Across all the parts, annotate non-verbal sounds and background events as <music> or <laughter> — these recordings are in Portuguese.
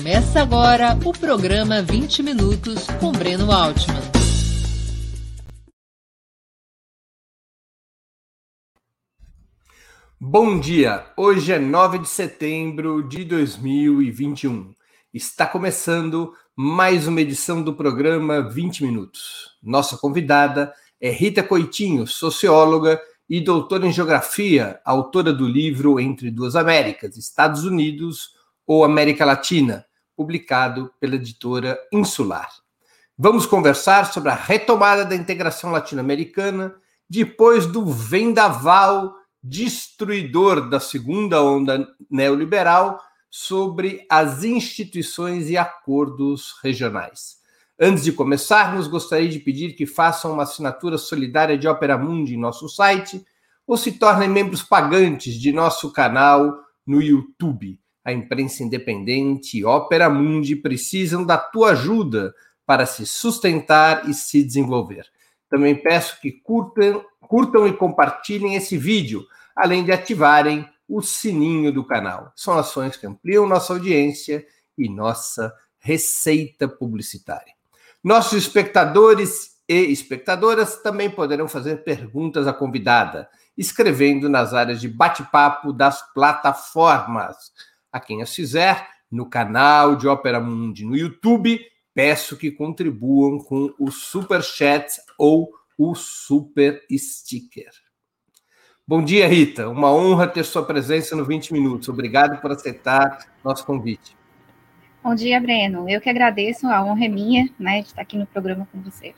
Começa agora o programa 20 Minutos com Breno Altman. Bom dia! Hoje é 9 de setembro de 2021. Está começando mais uma edição do programa 20 Minutos. Nossa convidada é Rita Coitinho, socióloga e doutora em geografia, autora do livro Entre Duas Américas, Estados Unidos ou América Latina, publicado pela editora Insular. Vamos conversar sobre a retomada da integração latino-americana depois do vendaval destruidor da segunda onda neoliberal sobre as instituições e acordos regionais. Antes de começarmos, gostaria de pedir que façam uma assinatura solidária de Opera Mundi em nosso site ou se tornem membros pagantes de nosso canal no YouTube a imprensa independente e Opera Mundi precisam da tua ajuda para se sustentar e se desenvolver. Também peço que curtam, curtam e compartilhem esse vídeo, além de ativarem o sininho do canal. São ações que ampliam nossa audiência e nossa receita publicitária. Nossos espectadores e espectadoras também poderão fazer perguntas à convidada, escrevendo nas áreas de bate-papo das plataformas a quem as fizer no canal de Opera Mundi no YouTube. Peço que contribuam com o super chat ou o super sticker. Bom dia, Rita. Uma honra ter sua presença no 20 Minutos. Obrigado por aceitar nosso convite. Bom dia, Breno. Eu que agradeço, a honra é minha, né, de estar aqui no programa com você.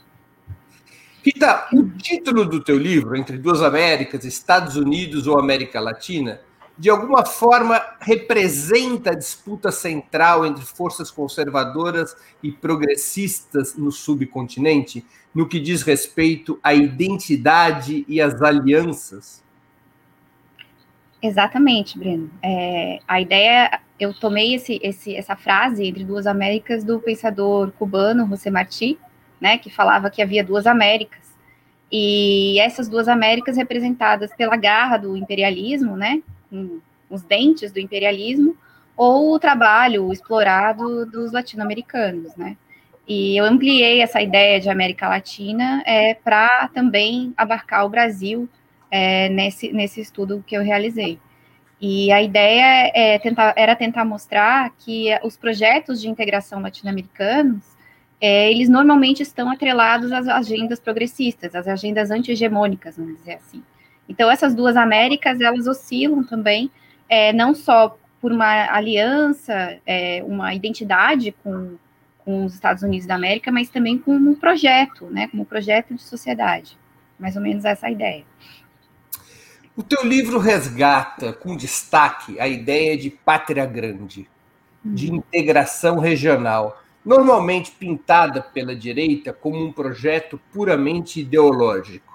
Rita, o título do teu livro, Entre Duas Américas, Estados Unidos ou América Latina, de alguma forma representa a disputa central entre forças conservadoras e progressistas no subcontinente, no que diz respeito à identidade e às alianças? Exatamente, Breno. É, a ideia, eu tomei esse, esse, essa frase entre duas Américas do pensador cubano José Martí, né, que falava que havia duas Américas. E essas duas Américas representadas pela garra do imperialismo, né, os dentes do imperialismo, ou o trabalho explorado dos latino-americanos, né? E eu ampliei essa ideia de América Latina é, para também abarcar o Brasil é, nesse, nesse estudo que eu realizei. E a ideia é tentar, era tentar mostrar que os projetos de integração latino-americanos, é, eles normalmente estão atrelados às agendas progressistas, às agendas anti-hegemônicas, vamos dizer assim. Então, essas duas Américas, elas oscilam também, é, não só por uma aliança, é, uma identidade com, com os Estados Unidos da América, mas também como um projeto, né, como um projeto de sociedade. Mais ou menos essa ideia. O teu livro resgata com destaque a ideia de pátria grande, de uhum. integração regional, normalmente pintada pela direita como um projeto puramente ideológico.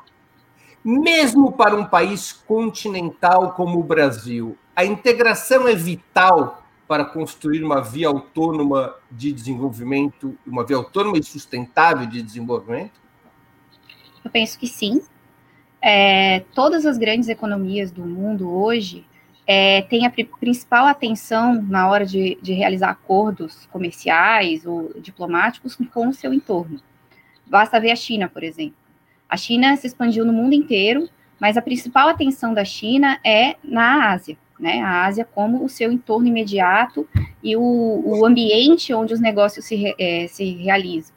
Mesmo para um país continental como o Brasil, a integração é vital para construir uma via autônoma de desenvolvimento, uma via autônoma e sustentável de desenvolvimento? Eu penso que sim. É, todas as grandes economias do mundo hoje é, têm a principal atenção na hora de, de realizar acordos comerciais ou diplomáticos com o seu entorno. Basta ver a China, por exemplo. A China se expandiu no mundo inteiro, mas a principal atenção da China é na Ásia, né? A Ásia como o seu entorno imediato e o, o ambiente onde os negócios se, é, se realizam.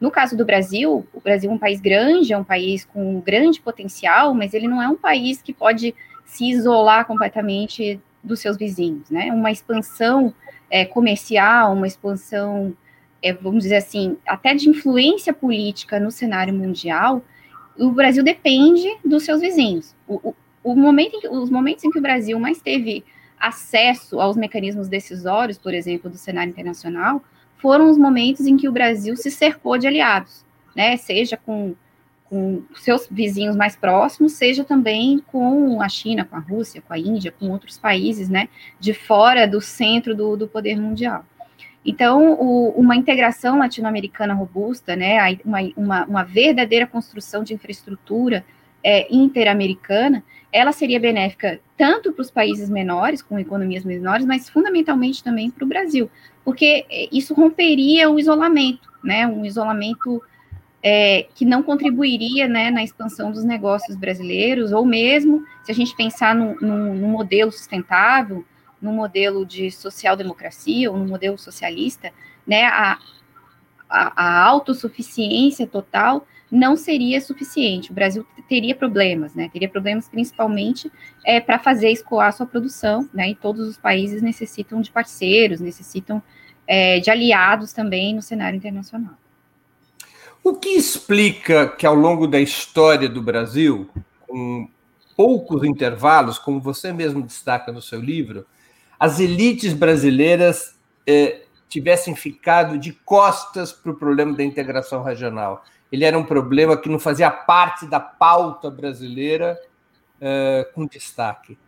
No caso do Brasil, o Brasil é um país grande, é um país com grande potencial, mas ele não é um país que pode se isolar completamente dos seus vizinhos, né? Uma expansão é, comercial, uma expansão, é, vamos dizer assim, até de influência política no cenário mundial, o Brasil depende dos seus vizinhos. O, o, o momento que, os momentos em que o Brasil mais teve acesso aos mecanismos decisórios, por exemplo, do cenário internacional, foram os momentos em que o Brasil se cercou de aliados, né? Seja com, com seus vizinhos mais próximos, seja também com a China, com a Rússia, com a Índia, com outros países, né? De fora do centro do, do poder mundial. Então, o, uma integração latino-americana robusta, né, uma, uma, uma, verdadeira construção de infraestrutura é, interamericana, ela seria benéfica tanto para os países menores, com economias menores, mas fundamentalmente também para o Brasil, porque isso romperia o isolamento, né? Um isolamento é, que não contribuiria né, na expansão dos negócios brasileiros, ou mesmo se a gente pensar num, num modelo sustentável, num modelo de social-democracia ou num modelo socialista, né, a, a, a autossuficiência total não seria suficiente. O Brasil teria problemas, né? Teria problemas principalmente é, para fazer escoar sua produção, né? E todos os países necessitam de parceiros, necessitam é, de aliados também no cenário internacional. O que explica que ao longo da história do Brasil, com poucos intervalos, como você mesmo destaca no seu livro, as elites brasileiras eh, tivessem ficado de costas para o problema da integração regional. Ele era um problema que não fazia parte da pauta brasileira eh, com destaque.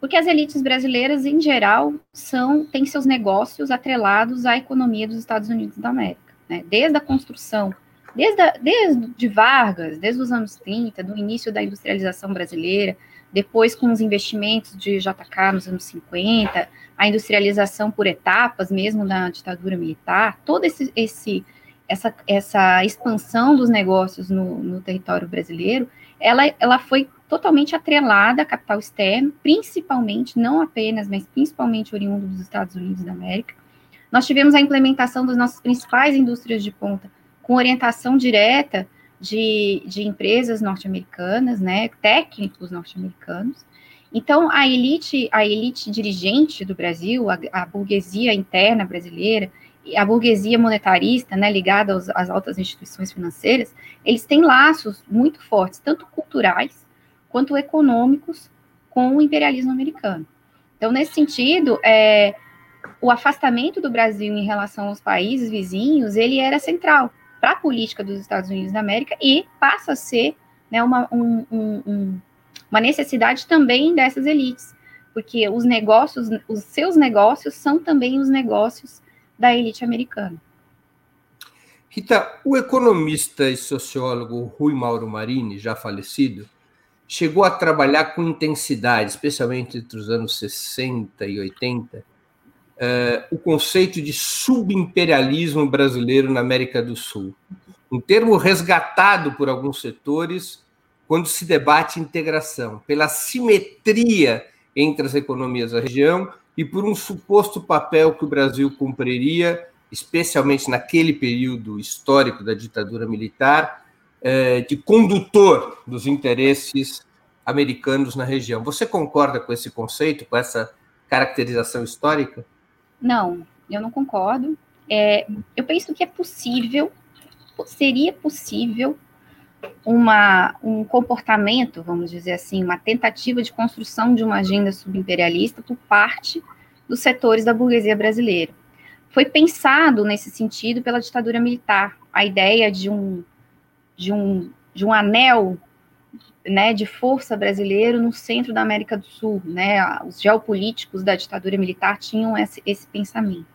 Porque as elites brasileiras, em geral, são têm seus negócios atrelados à economia dos Estados Unidos da América né? desde a construção, desde, a, desde de Vargas, desde os anos 30, do início da industrialização brasileira, depois com os investimentos de JK nos anos 50, a industrialização por etapas, mesmo da ditadura militar, toda esse, esse, essa, essa expansão dos negócios no, no território brasileiro, ela, ela foi totalmente atrelada a capital externo, principalmente, não apenas, mas principalmente oriundo dos Estados Unidos da América, nós tivemos a implementação das nossas principais indústrias de ponta, com orientação direta de, de empresas norte-americanas, né, técnicos norte-americanos. Então, a elite, a elite dirigente do Brasil, a, a burguesia interna brasileira, a burguesia monetarista, né, ligada aos, às altas instituições financeiras, eles têm laços muito fortes, tanto culturais quanto econômicos, com o imperialismo americano. Então, nesse sentido, é, o afastamento do Brasil em relação aos países vizinhos, ele era central para a política dos Estados Unidos da América e passa a ser né, uma, um, um, uma necessidade também dessas elites, porque os negócios, os seus negócios são também os negócios da elite americana. Rita, o economista e sociólogo Rui Mauro Marini, já falecido, chegou a trabalhar com intensidade, especialmente entre os anos 60 e 80, uh, o conceito de subimperialismo brasileiro na América do Sul. Um termo resgatado por alguns setores quando se debate integração, pela simetria entre as economias da região e por um suposto papel que o Brasil cumpriria, especialmente naquele período histórico da ditadura militar, eh, de condutor dos interesses americanos na região. Você concorda com esse conceito, com essa caracterização histórica? Não, eu não concordo. É, eu penso que é possível, seria possível uma, um comportamento, vamos dizer assim, uma tentativa de construção de uma agenda subimperialista por parte dos setores da burguesia brasileira. Foi pensado nesse sentido pela ditadura militar, a ideia de um, de um, de um anel né, de força brasileiro no centro da América do Sul, né, os geopolíticos da ditadura militar tinham esse, esse pensamento.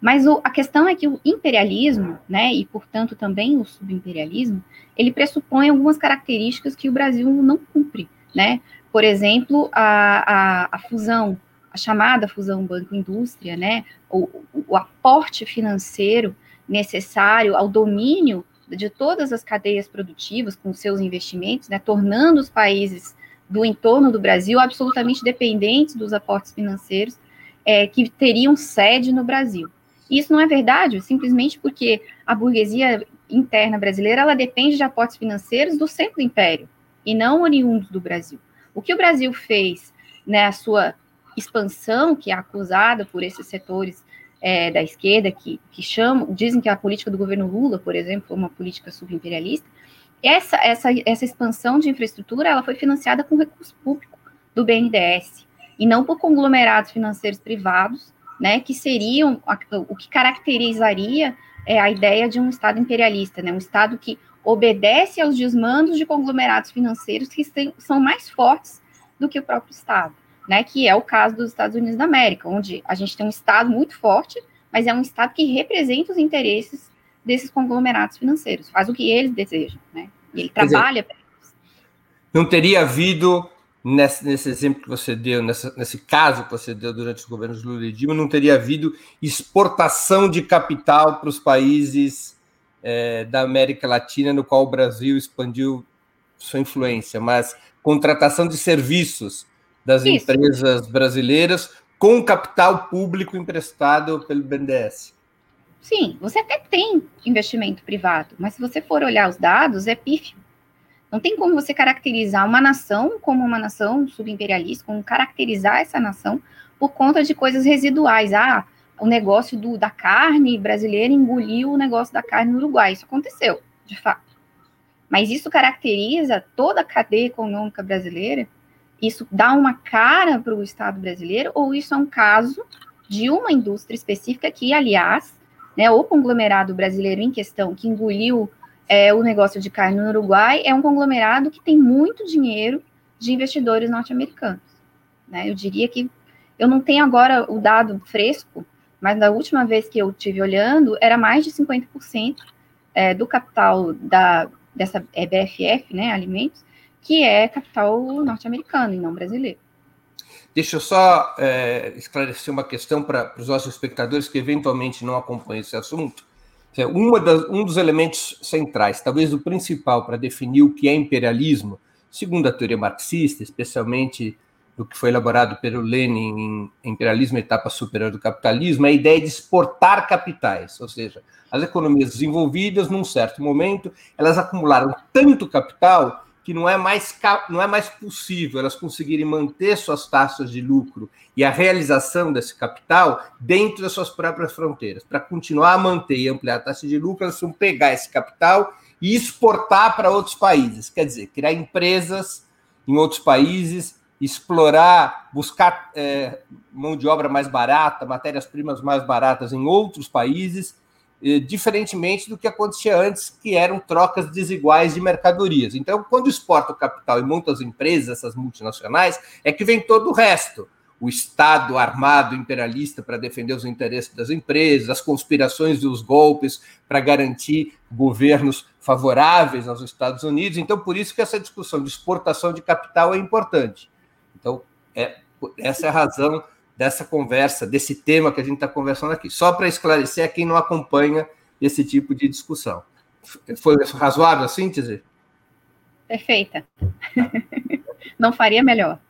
Mas o, a questão é que o imperialismo, né, e portanto também o subimperialismo, ele pressupõe algumas características que o Brasil não cumpre, né, por exemplo, a, a, a fusão, a chamada fusão banco-indústria, né, o, o aporte financeiro necessário ao domínio de todas as cadeias produtivas com seus investimentos, né, tornando os países do entorno do Brasil absolutamente dependentes dos aportes financeiros é, que teriam sede no Brasil. Isso não é verdade, simplesmente porque a burguesia interna brasileira ela depende de aportes financeiros do centro do império e não oriundos do Brasil. O que o Brasil fez, né, a sua expansão, que é acusada por esses setores é, da esquerda que, que chamam, dizem que a política do governo Lula, por exemplo, foi uma política subimperialista, essa, essa, essa expansão de infraestrutura ela foi financiada com recurso público do BNDES e não por conglomerados financeiros privados, né, que seriam o que caracterizaria é, a ideia de um Estado imperialista, né, um Estado que obedece aos desmandos de conglomerados financeiros que são mais fortes do que o próprio Estado né, que é o caso dos Estados Unidos da América, onde a gente tem um Estado muito forte, mas é um Estado que representa os interesses desses conglomerados financeiros, faz o que eles desejam, né? E ele trabalha para Não teria havido nesse, nesse exemplo que você deu, nessa, nesse caso que você deu durante os governos Lula e Dilma, não teria havido exportação de capital para os países é, da América Latina, no qual o Brasil expandiu sua influência, mas contratação de serviços das Isso. empresas brasileiras com capital público emprestado pelo BNDES. Sim, você até tem investimento privado, mas se você for olhar os dados, é pífio. Não tem como você caracterizar uma nação como uma nação subimperialista, como caracterizar essa nação por conta de coisas residuais. Ah, o negócio do, da carne brasileira engoliu o negócio da carne no Uruguai. Isso aconteceu, de fato. Mas isso caracteriza toda a cadeia econômica brasileira? Isso dá uma cara para o Estado brasileiro? Ou isso é um caso de uma indústria específica que, aliás, né, o conglomerado brasileiro em questão, que engoliu é, o negócio de carne no Uruguai, é um conglomerado que tem muito dinheiro de investidores norte-americanos. Né? Eu diria que eu não tenho agora o dado fresco, mas da última vez que eu tive olhando, era mais de 50% é, do capital da, dessa é, BFF, né, alimentos, que é capital norte-americano e não brasileiro. Deixa eu só é, esclarecer uma questão para os nossos espectadores que eventualmente não acompanham esse assunto. Uma das, um dos elementos centrais, talvez o principal, para definir o que é imperialismo, segundo a teoria marxista, especialmente do que foi elaborado pelo Lenin em Imperialismo Etapa Superior do Capitalismo, é a ideia de exportar capitais, ou seja, as economias desenvolvidas, num certo momento, elas acumularam tanto capital que não é mais, não é mais possível elas conseguirem manter suas taxas de lucro e a realização desse capital dentro das suas próprias fronteiras. Para continuar a manter e ampliar a taxa de lucro, elas vão pegar esse capital e exportar para outros países, quer dizer, criar empresas em outros países explorar, buscar é, mão de obra mais barata, matérias-primas mais baratas em outros países, diferentemente do que acontecia antes, que eram trocas desiguais de mercadorias. Então, quando exporta o capital e monta as empresas, essas multinacionais, é que vem todo o resto. O Estado armado imperialista para defender os interesses das empresas, as conspirações e os golpes para garantir governos favoráveis aos Estados Unidos. Então, por isso que essa discussão de exportação de capital é importante. Então, é, essa é a razão dessa conversa, desse tema que a gente está conversando aqui. Só para esclarecer a quem não acompanha esse tipo de discussão. Foi razoável a síntese? Perfeita. <laughs> não faria melhor.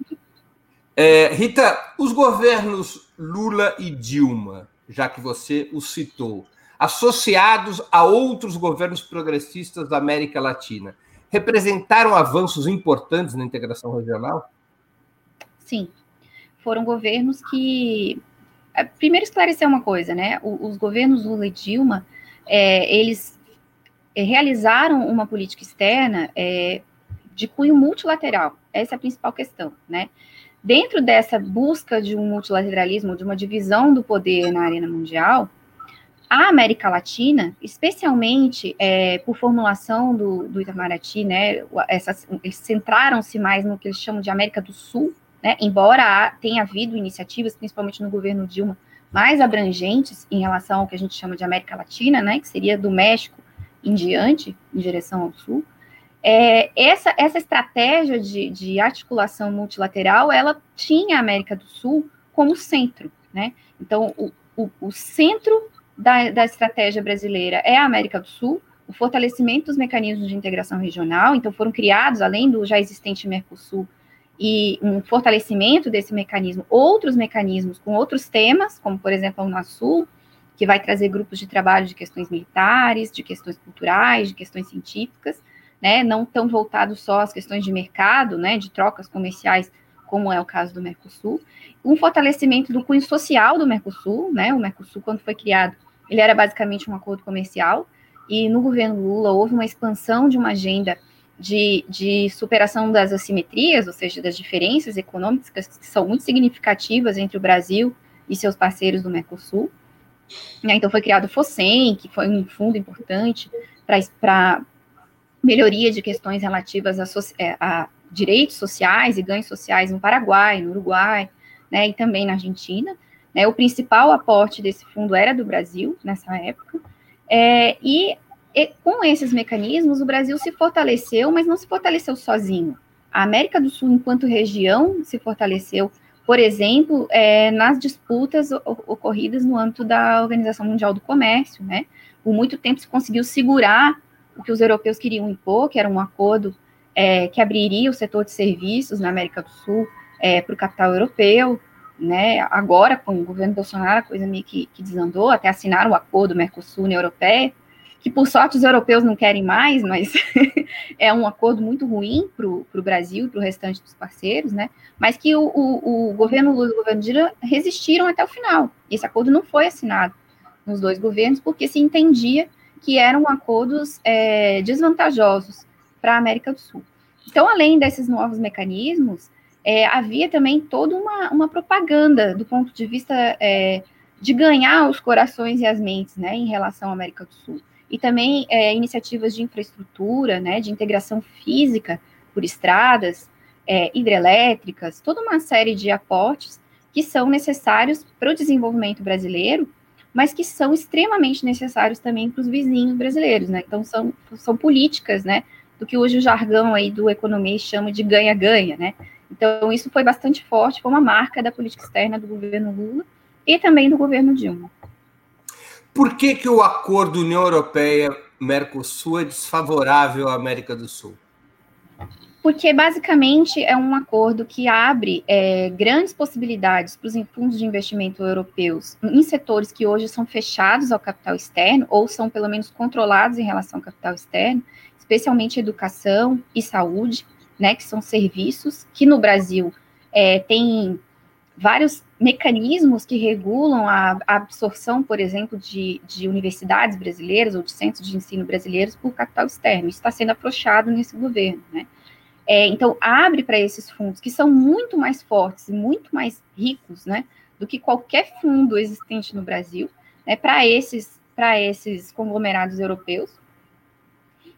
É, Rita, os governos Lula e Dilma, já que você os citou, associados a outros governos progressistas da América Latina, representaram avanços importantes na integração regional? Sim, foram governos que. É, primeiro, esclarecer uma coisa, né? Os governos Lula e Dilma, é, eles é, realizaram uma política externa é, de cunho multilateral. Essa é a principal questão, né? Dentro dessa busca de um multilateralismo, de uma divisão do poder na arena mundial, a América Latina, especialmente é, por formulação do, do Itamaraty, né, essas, eles centraram-se mais no que eles chamam de América do Sul, né, embora tenha havido iniciativas, principalmente no governo Dilma, mais abrangentes em relação ao que a gente chama de América Latina, né, que seria do México em diante, em direção ao sul, é, essa, essa estratégia de, de, articulação multilateral, ela tinha a América do Sul como centro, né? Então, o, o, o centro da, da estratégia brasileira é a América do Sul, o fortalecimento dos mecanismos de integração regional, então foram criados, além do já existente Mercosul, e um fortalecimento desse mecanismo, outros mecanismos com outros temas, como por exemplo a Unasul, que vai trazer grupos de trabalho de questões militares, de questões culturais, de questões científicas, né, não tão voltados só às questões de mercado, né, de trocas comerciais, como é o caso do Mercosul, um fortalecimento do cunho social do Mercosul, né, o Mercosul quando foi criado, ele era basicamente um acordo comercial, e no governo Lula houve uma expansão de uma agenda de, de superação das assimetrias, ou seja, das diferenças econômicas que são muito significativas entre o Brasil e seus parceiros do Mercosul. Né, então, foi criado o FOSEM, que foi um fundo importante para melhoria de questões relativas a, é, a, direitos sociais e ganhos sociais no Paraguai, no Uruguai, né, e também na Argentina. Né, o principal aporte desse fundo era do Brasil, nessa época, é, e e com esses mecanismos, o Brasil se fortaleceu, mas não se fortaleceu sozinho. A América do Sul, enquanto região, se fortaleceu, por exemplo, é, nas disputas ocorridas no âmbito da Organização Mundial do Comércio, né? Por muito tempo se conseguiu segurar o que os europeus queriam impor, que era um acordo é, que abriria o setor de serviços na América do Sul é, para o capital europeu, né? Agora, com o governo Bolsonaro, a coisa meio que, que desandou, até assinaram o acordo Mercosul-União Europeia, que por sorte os europeus não querem mais, mas <laughs> é um acordo muito ruim para o Brasil e para o restante dos parceiros, né? Mas que o, o, o governo Lula e o governo Dilma resistiram até o final. Esse acordo não foi assinado nos dois governos, porque se entendia que eram acordos é, desvantajosos para a América do Sul. Então, além desses novos mecanismos, é, havia também toda uma, uma, propaganda do ponto de vista é, de ganhar os corações e as mentes né, em relação à América do Sul e também é, iniciativas de infraestrutura, né, de integração física por estradas, é, hidrelétricas, toda uma série de aportes que são necessários para o desenvolvimento brasileiro, mas que são extremamente necessários também para os vizinhos brasileiros, né? Então são, são políticas, né, do que hoje o jargão aí do economês chama de ganha-ganha, né? Então isso foi bastante forte, foi uma marca da política externa do governo Lula e também do governo Dilma. Por que, que o acordo União Europeia-Mercosul é desfavorável à América do Sul? Porque basicamente é um acordo que abre é, grandes possibilidades para os fundos de investimento europeus em setores que hoje são fechados ao capital externo ou são pelo menos controlados em relação ao capital externo, especialmente educação e saúde, né, que são serviços que no Brasil é, tem vários mecanismos que regulam a, absorção, por exemplo, de, de, universidades brasileiras ou de centros de ensino brasileiros por capital externo. Isso está sendo afrouxado nesse governo, né? É, então, abre para esses fundos, que são muito mais fortes e muito mais ricos, né, do que qualquer fundo existente no Brasil, né, para esses, esses conglomerados europeus.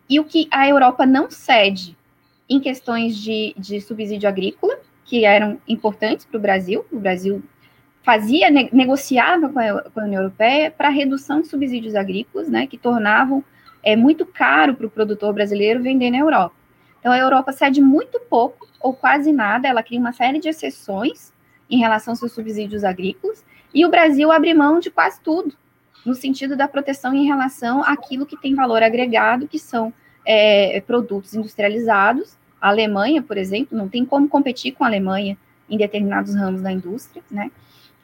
E o que a Europa não cede em questões de, de subsídio agrícola, que eram importantes para o Brasil. O Brasil fazia, negociava com a, com a União Europeia para redução de subsídios agrícolas, né, que tornavam é, muito caro para o produtor brasileiro vender na Europa. Então, a Europa cede muito pouco, ou quase nada, ela cria uma série de exceções em relação aos seus subsídios agrícolas, e o Brasil abre mão de quase tudo, no sentido da proteção em relação àquilo que tem valor agregado, que são é, produtos industrializados, a Alemanha, por exemplo, não tem como competir com a Alemanha em determinados ramos da indústria, né?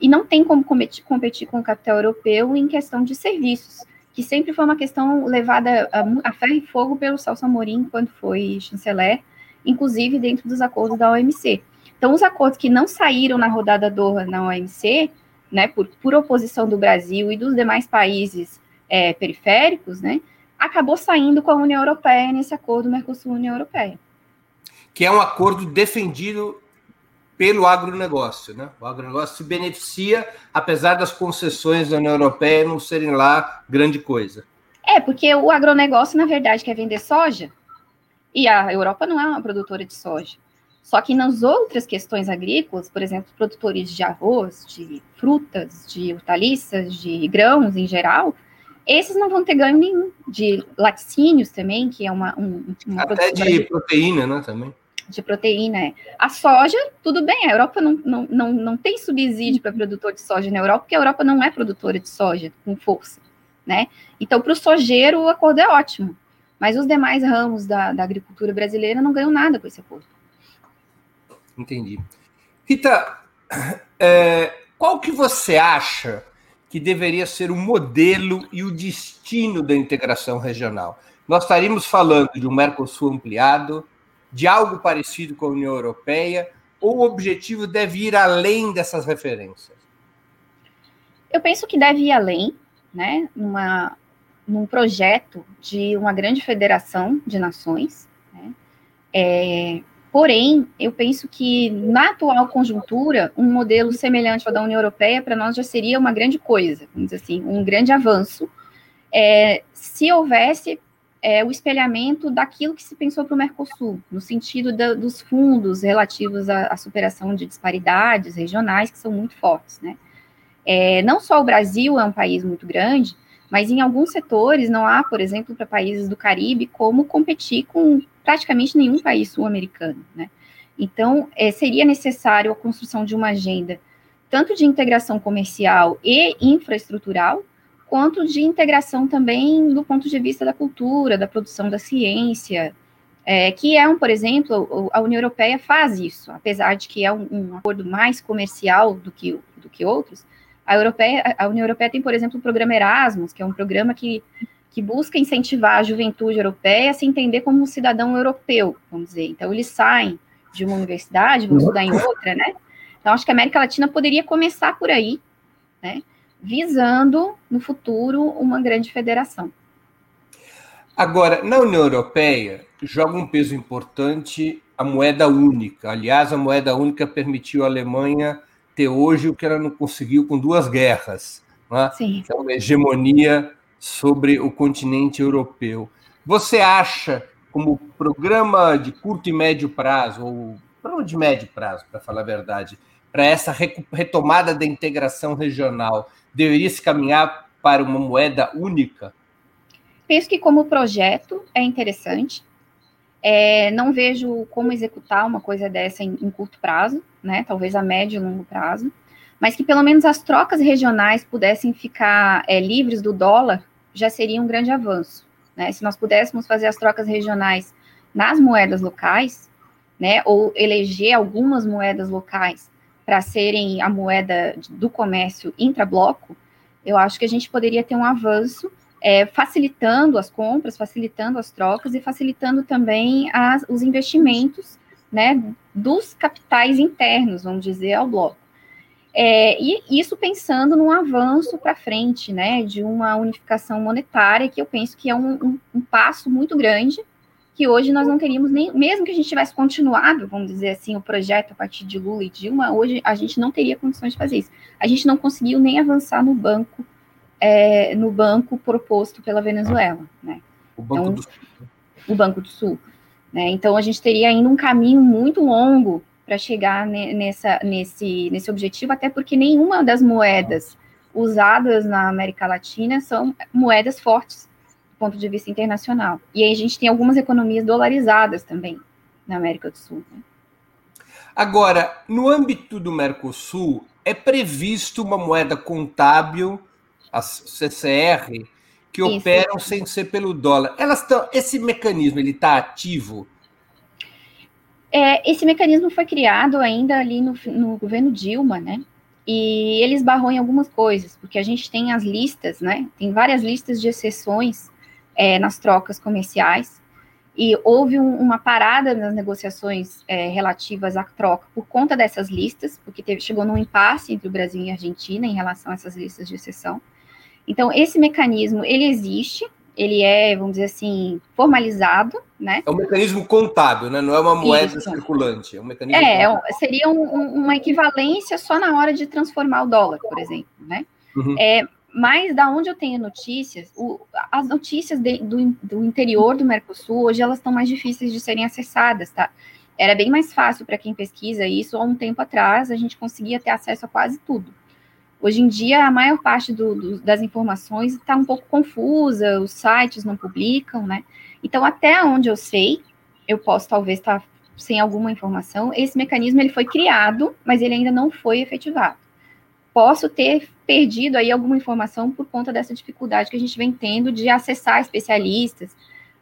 E não tem como competir, com o capital europeu em questão de serviços, que sempre foi uma questão levada a, a ferro e fogo pelo Celso Amorim quando foi chanceler, inclusive dentro dos acordos da OMC. Então, os acordos que não saíram na rodada Doha na OMC, né, por, por oposição do Brasil e dos demais países é, periféricos, né, acabou saindo com a União Europeia nesse acordo Mercosul-União Europeia que é um acordo defendido pelo agronegócio. Né? O agronegócio se beneficia, apesar das concessões da União Europeia não serem lá grande coisa. É, porque o agronegócio, na verdade, quer vender soja, e a Europa não é uma produtora de soja. Só que nas outras questões agrícolas, por exemplo, produtores de arroz, de frutas, de hortaliças, de grãos em geral, esses não vão ter ganho nenhum. De laticínios também, que é uma. Um, uma Até de proteína, né? Também de proteína é. A soja, tudo bem, a Europa não, não, não, não tem subsídio para produtor de soja na Europa, porque a Europa não é produtora de soja com força, né? Então, para o sojeiro, o acordo é ótimo, mas os demais ramos da, da agricultura brasileira não ganham nada com esse acordo. Entendi. Rita, é, qual que você acha que deveria ser o modelo e o destino da integração regional? Nós estaríamos falando de um Mercosul ampliado, de algo parecido com a União Europeia, ou o objetivo deve ir além dessas referências? Eu penso que deve ir além, né, numa, num projeto de uma grande federação de nações. Né? É, porém, eu penso que na atual conjuntura, um modelo semelhante ao da União Europeia, para nós já seria uma grande coisa, vamos dizer assim, um grande avanço. É, se houvesse é, o espelhamento daquilo que se pensou para o Mercosul, no sentido da, dos fundos relativos à, à, superação de disparidades regionais, que são muito fortes, né? É, não só o Brasil é um país muito grande, mas em alguns setores não há, por exemplo, para países do Caribe, como competir com praticamente nenhum país sul-americano, né? Então, é, seria necessário a construção de uma agenda tanto de integração comercial e infraestrutural, quanto de integração também do ponto de vista da cultura, da produção da ciência, é, que é um, por exemplo, a União Europeia faz isso, apesar de que é um, um acordo mais comercial do que, do que outros, a, Europeia, a União Europeia tem, por exemplo, o programa Erasmus, que é um programa que, que busca incentivar a juventude europeia a se entender como um cidadão europeu, vamos dizer. Então, eles saem de uma universidade, vão estudar em outra, né? Então, acho que a América Latina poderia começar por aí, né? Visando, no futuro, uma grande federação. Agora, na União Europeia, joga um peso importante a moeda única. Aliás, a moeda única permitiu à Alemanha ter hoje o que ela não conseguiu com duas guerras. Né? Sim. É uma hegemonia sobre o continente europeu. Você acha, como programa de curto e médio prazo, ou programa de médio prazo, para falar a verdade, para essa retomada da integração regional, deveria se caminhar para uma moeda única? Penso que como projeto é interessante. É, não vejo como executar uma coisa dessa em, em, curto prazo, né? Talvez a médio e longo prazo, mas que pelo menos as trocas regionais pudessem ficar é, livres do dólar já seria um grande avanço, né? Se nós pudéssemos fazer as trocas regionais nas moedas locais, né? Ou eleger algumas moedas locais para serem a moeda do comércio intra-bloco, eu acho que a gente poderia ter um avanço é, facilitando as compras, facilitando as trocas e facilitando também as, os investimentos né, dos capitais internos, vamos dizer, ao bloco. É, e isso pensando num avanço para frente, né, de uma unificação monetária, que eu penso que é um, um, um, passo muito grande, que hoje nós não teríamos nem, mesmo que a gente tivesse continuado, vamos dizer assim, o projeto a partir de Lula e Dilma, hoje a gente não teria condições de fazer isso. A gente não conseguiu nem avançar no banco é, no banco proposto pela Venezuela, né? O Banco então, do Sul. O Banco do Sul. Né? Então, a gente teria ainda um caminho muito longo para chegar nessa, nesse, nesse objetivo, até porque nenhuma das moedas usadas na América Latina são moedas fortes ponto de vista internacional. E aí a gente tem algumas economias dolarizadas também na América do Sul. Né? Agora, no âmbito do Mercosul, é previsto uma moeda contábil as CCR, que Isso. operam sem ser pelo dólar. Elas estão. Esse mecanismo ele está ativo? É, esse mecanismo foi criado ainda ali no, no governo Dilma, né? E ele esbarrou em algumas coisas, porque a gente tem as listas, né? Tem várias listas de exceções é, nas trocas comerciais, e houve um, uma parada nas negociações é, relativas à troca por conta dessas listas, porque teve, chegou num impasse entre o Brasil e a Argentina em relação a essas listas de exceção. Então, esse mecanismo, ele existe, ele é, vamos dizer assim, formalizado, né? É um mecanismo contábil, né? Não é uma moeda Isso. circulante, é um mecanismo É, contábil. seria um, uma equivalência só na hora de transformar o dólar, por exemplo, né? Uhum. É, mas da onde eu tenho notícias, o, as notícias de, do, do interior do Mercosul, hoje elas estão mais difíceis de serem acessadas, tá? Era bem mais fácil para quem pesquisa isso há um tempo atrás, a gente conseguia ter acesso a quase tudo. Hoje em dia, a maior parte do, do, das informações está um pouco confusa, os sites não publicam, né? Então, até onde eu sei, eu posso talvez estar tá sem alguma informação, esse mecanismo ele foi criado, mas ele ainda não foi efetivado. Posso ter perdido aí alguma informação por conta dessa dificuldade que a gente vem tendo de acessar especialistas.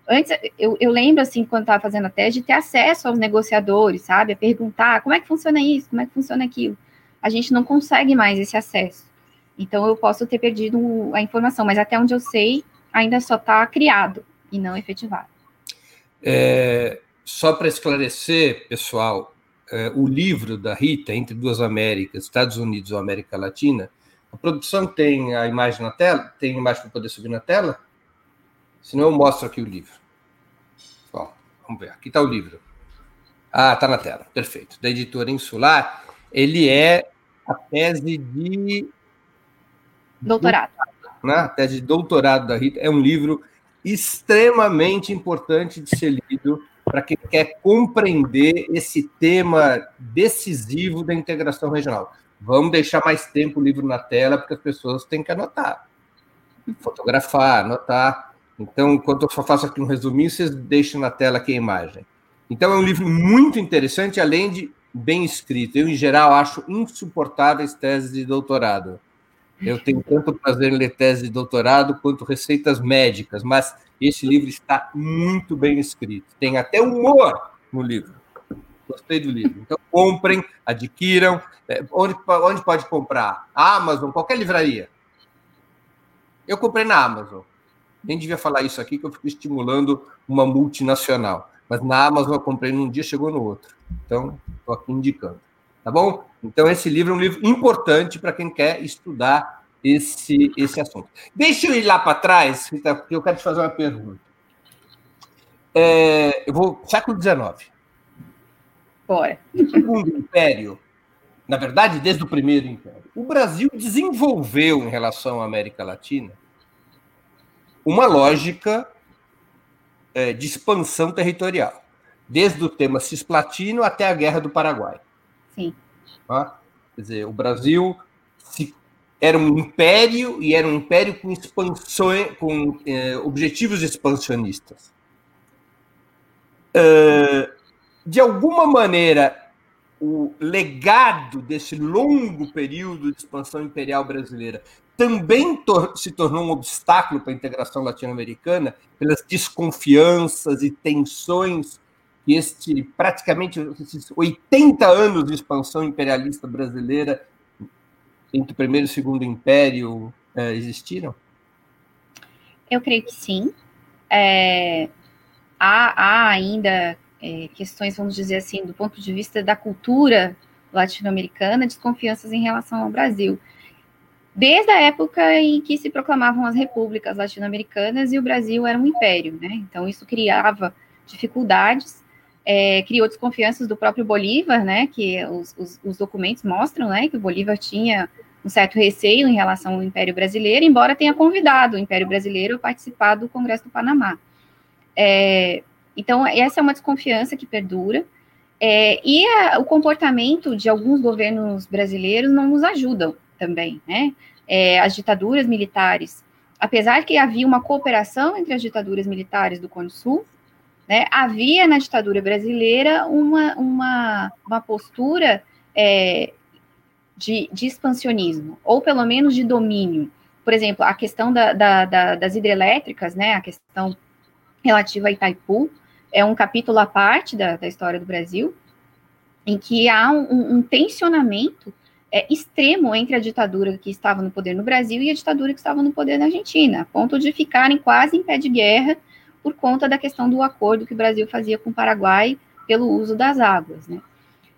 Antes, eu, eu lembro, assim, quando estava fazendo a tese, de ter acesso aos negociadores, sabe? A perguntar como é que funciona isso, como é que funciona aquilo a gente não consegue mais esse acesso. Então, eu posso ter perdido a informação, mas até onde eu sei, ainda só está criado e não efetivado. É, só para esclarecer, pessoal, é, o livro da Rita, Entre Duas Américas, Estados Unidos ou América Latina, a produção tem a imagem na tela? Tem imagem para poder subir na tela? Senão eu mostro aqui o livro. Bom, vamos ver. Aqui está o livro. Ah, está na tela. Perfeito. Da editora Insular. Ele é a tese de doutorado. Né? A tese de doutorado da Rita é um livro extremamente importante de ser lido para quem quer compreender esse tema decisivo da integração regional. Vamos deixar mais tempo o livro na tela, porque as pessoas têm que anotar, fotografar, anotar. Então, enquanto eu faço aqui um resuminho, vocês deixem na tela aqui a imagem. Então é um livro muito interessante, além de bem escrito. Eu, em geral, acho insuportáveis teses de doutorado. Eu tenho tanto prazer em ler tese de doutorado quanto receitas médicas, mas esse livro está muito bem escrito. Tem até humor no livro. Gostei do livro. Então, comprem, adquiram. É, onde, onde pode comprar? Amazon, qualquer livraria. Eu comprei na Amazon. Nem devia falar isso aqui, que eu fico estimulando uma multinacional. Mas na Amazon eu comprei num dia, chegou no outro. Então, estou aqui indicando. Tá bom? Então, esse livro é um livro importante para quem quer estudar esse, esse assunto. Deixa eu ir lá para trás, porque eu quero te fazer uma pergunta. É, eu vou. Século XIX. Bora. O segundo império, na verdade, desde o primeiro império, o Brasil desenvolveu em relação à América Latina uma lógica é, de expansão territorial, desde o tema cisplatino até a Guerra do Paraguai. Sim. Tá? Quer dizer, o Brasil se, era um império e era um império com expansões, com é, objetivos expansionistas. Uh, de alguma maneira, o legado desse longo período de expansão imperial brasileira também tor se tornou um obstáculo para a integração latino-americana pelas desconfianças e tensões que este praticamente esses 80 anos de expansão imperialista brasileira entre o primeiro e o segundo império é, existiram? Eu creio que sim. É, há, há ainda é, questões, vamos dizer assim, do ponto de vista da cultura latino-americana, desconfianças em relação ao Brasil. Desde a época em que se proclamavam as repúblicas latino-americanas e o Brasil era um império, né? Então, isso criava dificuldades, é, criou desconfianças do próprio Bolívar, né? Que os, os, os documentos mostram, né? Que o Bolívar tinha um certo receio em relação ao Império Brasileiro, embora tenha convidado o Império Brasileiro a participar do Congresso do Panamá. É, então, essa é uma desconfiança que perdura. É, e a, o comportamento de alguns governos brasileiros não nos ajudam também, né? É, as ditaduras militares, apesar que havia uma cooperação entre as ditaduras militares do Cone Sul, né, havia na ditadura brasileira uma, uma, uma postura é, de, de, expansionismo, ou pelo menos de domínio. Por exemplo, a questão da, da, da, das hidrelétricas, né, a questão relativa a Itaipu, é um capítulo à parte da, da história do Brasil, em que há um, um tensionamento é, extremo entre a ditadura que estava no poder no Brasil e a ditadura que estava no poder na Argentina, a ponto de ficarem quase em pé de guerra por conta da questão do acordo que o Brasil fazia com o Paraguai pelo uso das águas. Né?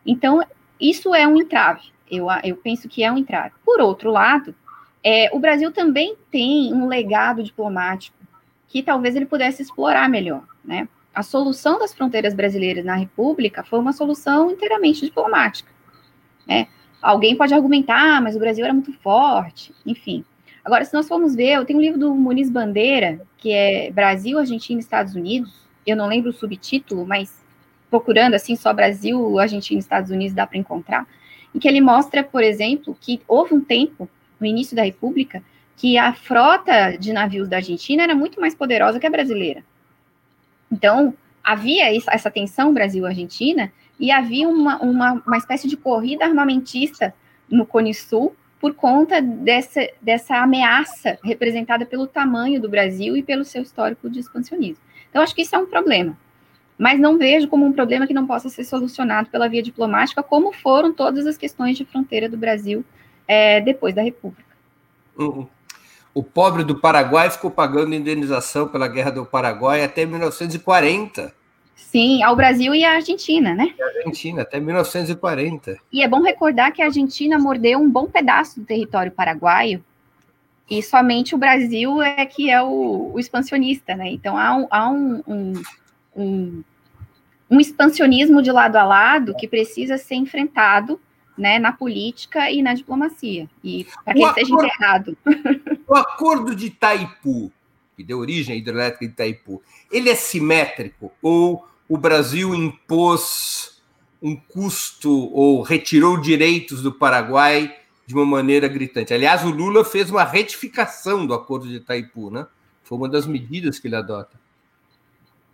Então, isso é um entrave, eu, eu penso que é um entrave. Por outro lado, é, o Brasil também tem um legado diplomático que talvez ele pudesse explorar melhor, né? A solução das fronteiras brasileiras na República foi uma solução inteiramente diplomática. Né? Alguém pode argumentar, ah, mas o Brasil era muito forte, enfim. Agora, se nós formos ver, eu tenho um livro do Muniz Bandeira, que é Brasil, Argentina e Estados Unidos. Eu não lembro o subtítulo, mas procurando assim só Brasil, Argentina e Estados Unidos dá para encontrar, em que ele mostra, por exemplo, que houve um tempo no início da República que a frota de navios da Argentina era muito mais poderosa que a brasileira. Então, havia essa tensão Brasil-Argentina e havia uma, uma, uma espécie de corrida armamentista no Cone Sul por conta dessa, dessa ameaça representada pelo tamanho do Brasil e pelo seu histórico de expansionismo. Então, acho que isso é um problema. Mas não vejo como um problema que não possa ser solucionado pela via diplomática, como foram todas as questões de fronteira do Brasil é, depois da República. Uhum o pobre do Paraguai ficou pagando indenização pela Guerra do Paraguai até 1940. Sim, ao Brasil e à Argentina, né? E Argentina, até 1940. E é bom recordar que a Argentina mordeu um bom pedaço do território paraguaio e somente o Brasil é que é o, o expansionista, né? Então há, um, há um, um, um, um expansionismo de lado a lado que precisa ser enfrentado né, na política e na diplomacia. E para que seja enterrado. <laughs> O acordo de Itaipu, que deu origem à hidrelétrica de Itaipu, ele é simétrico ou o Brasil impôs um custo ou retirou direitos do Paraguai de uma maneira gritante? Aliás, o Lula fez uma retificação do acordo de Itaipu, né? Foi uma das medidas que ele adota.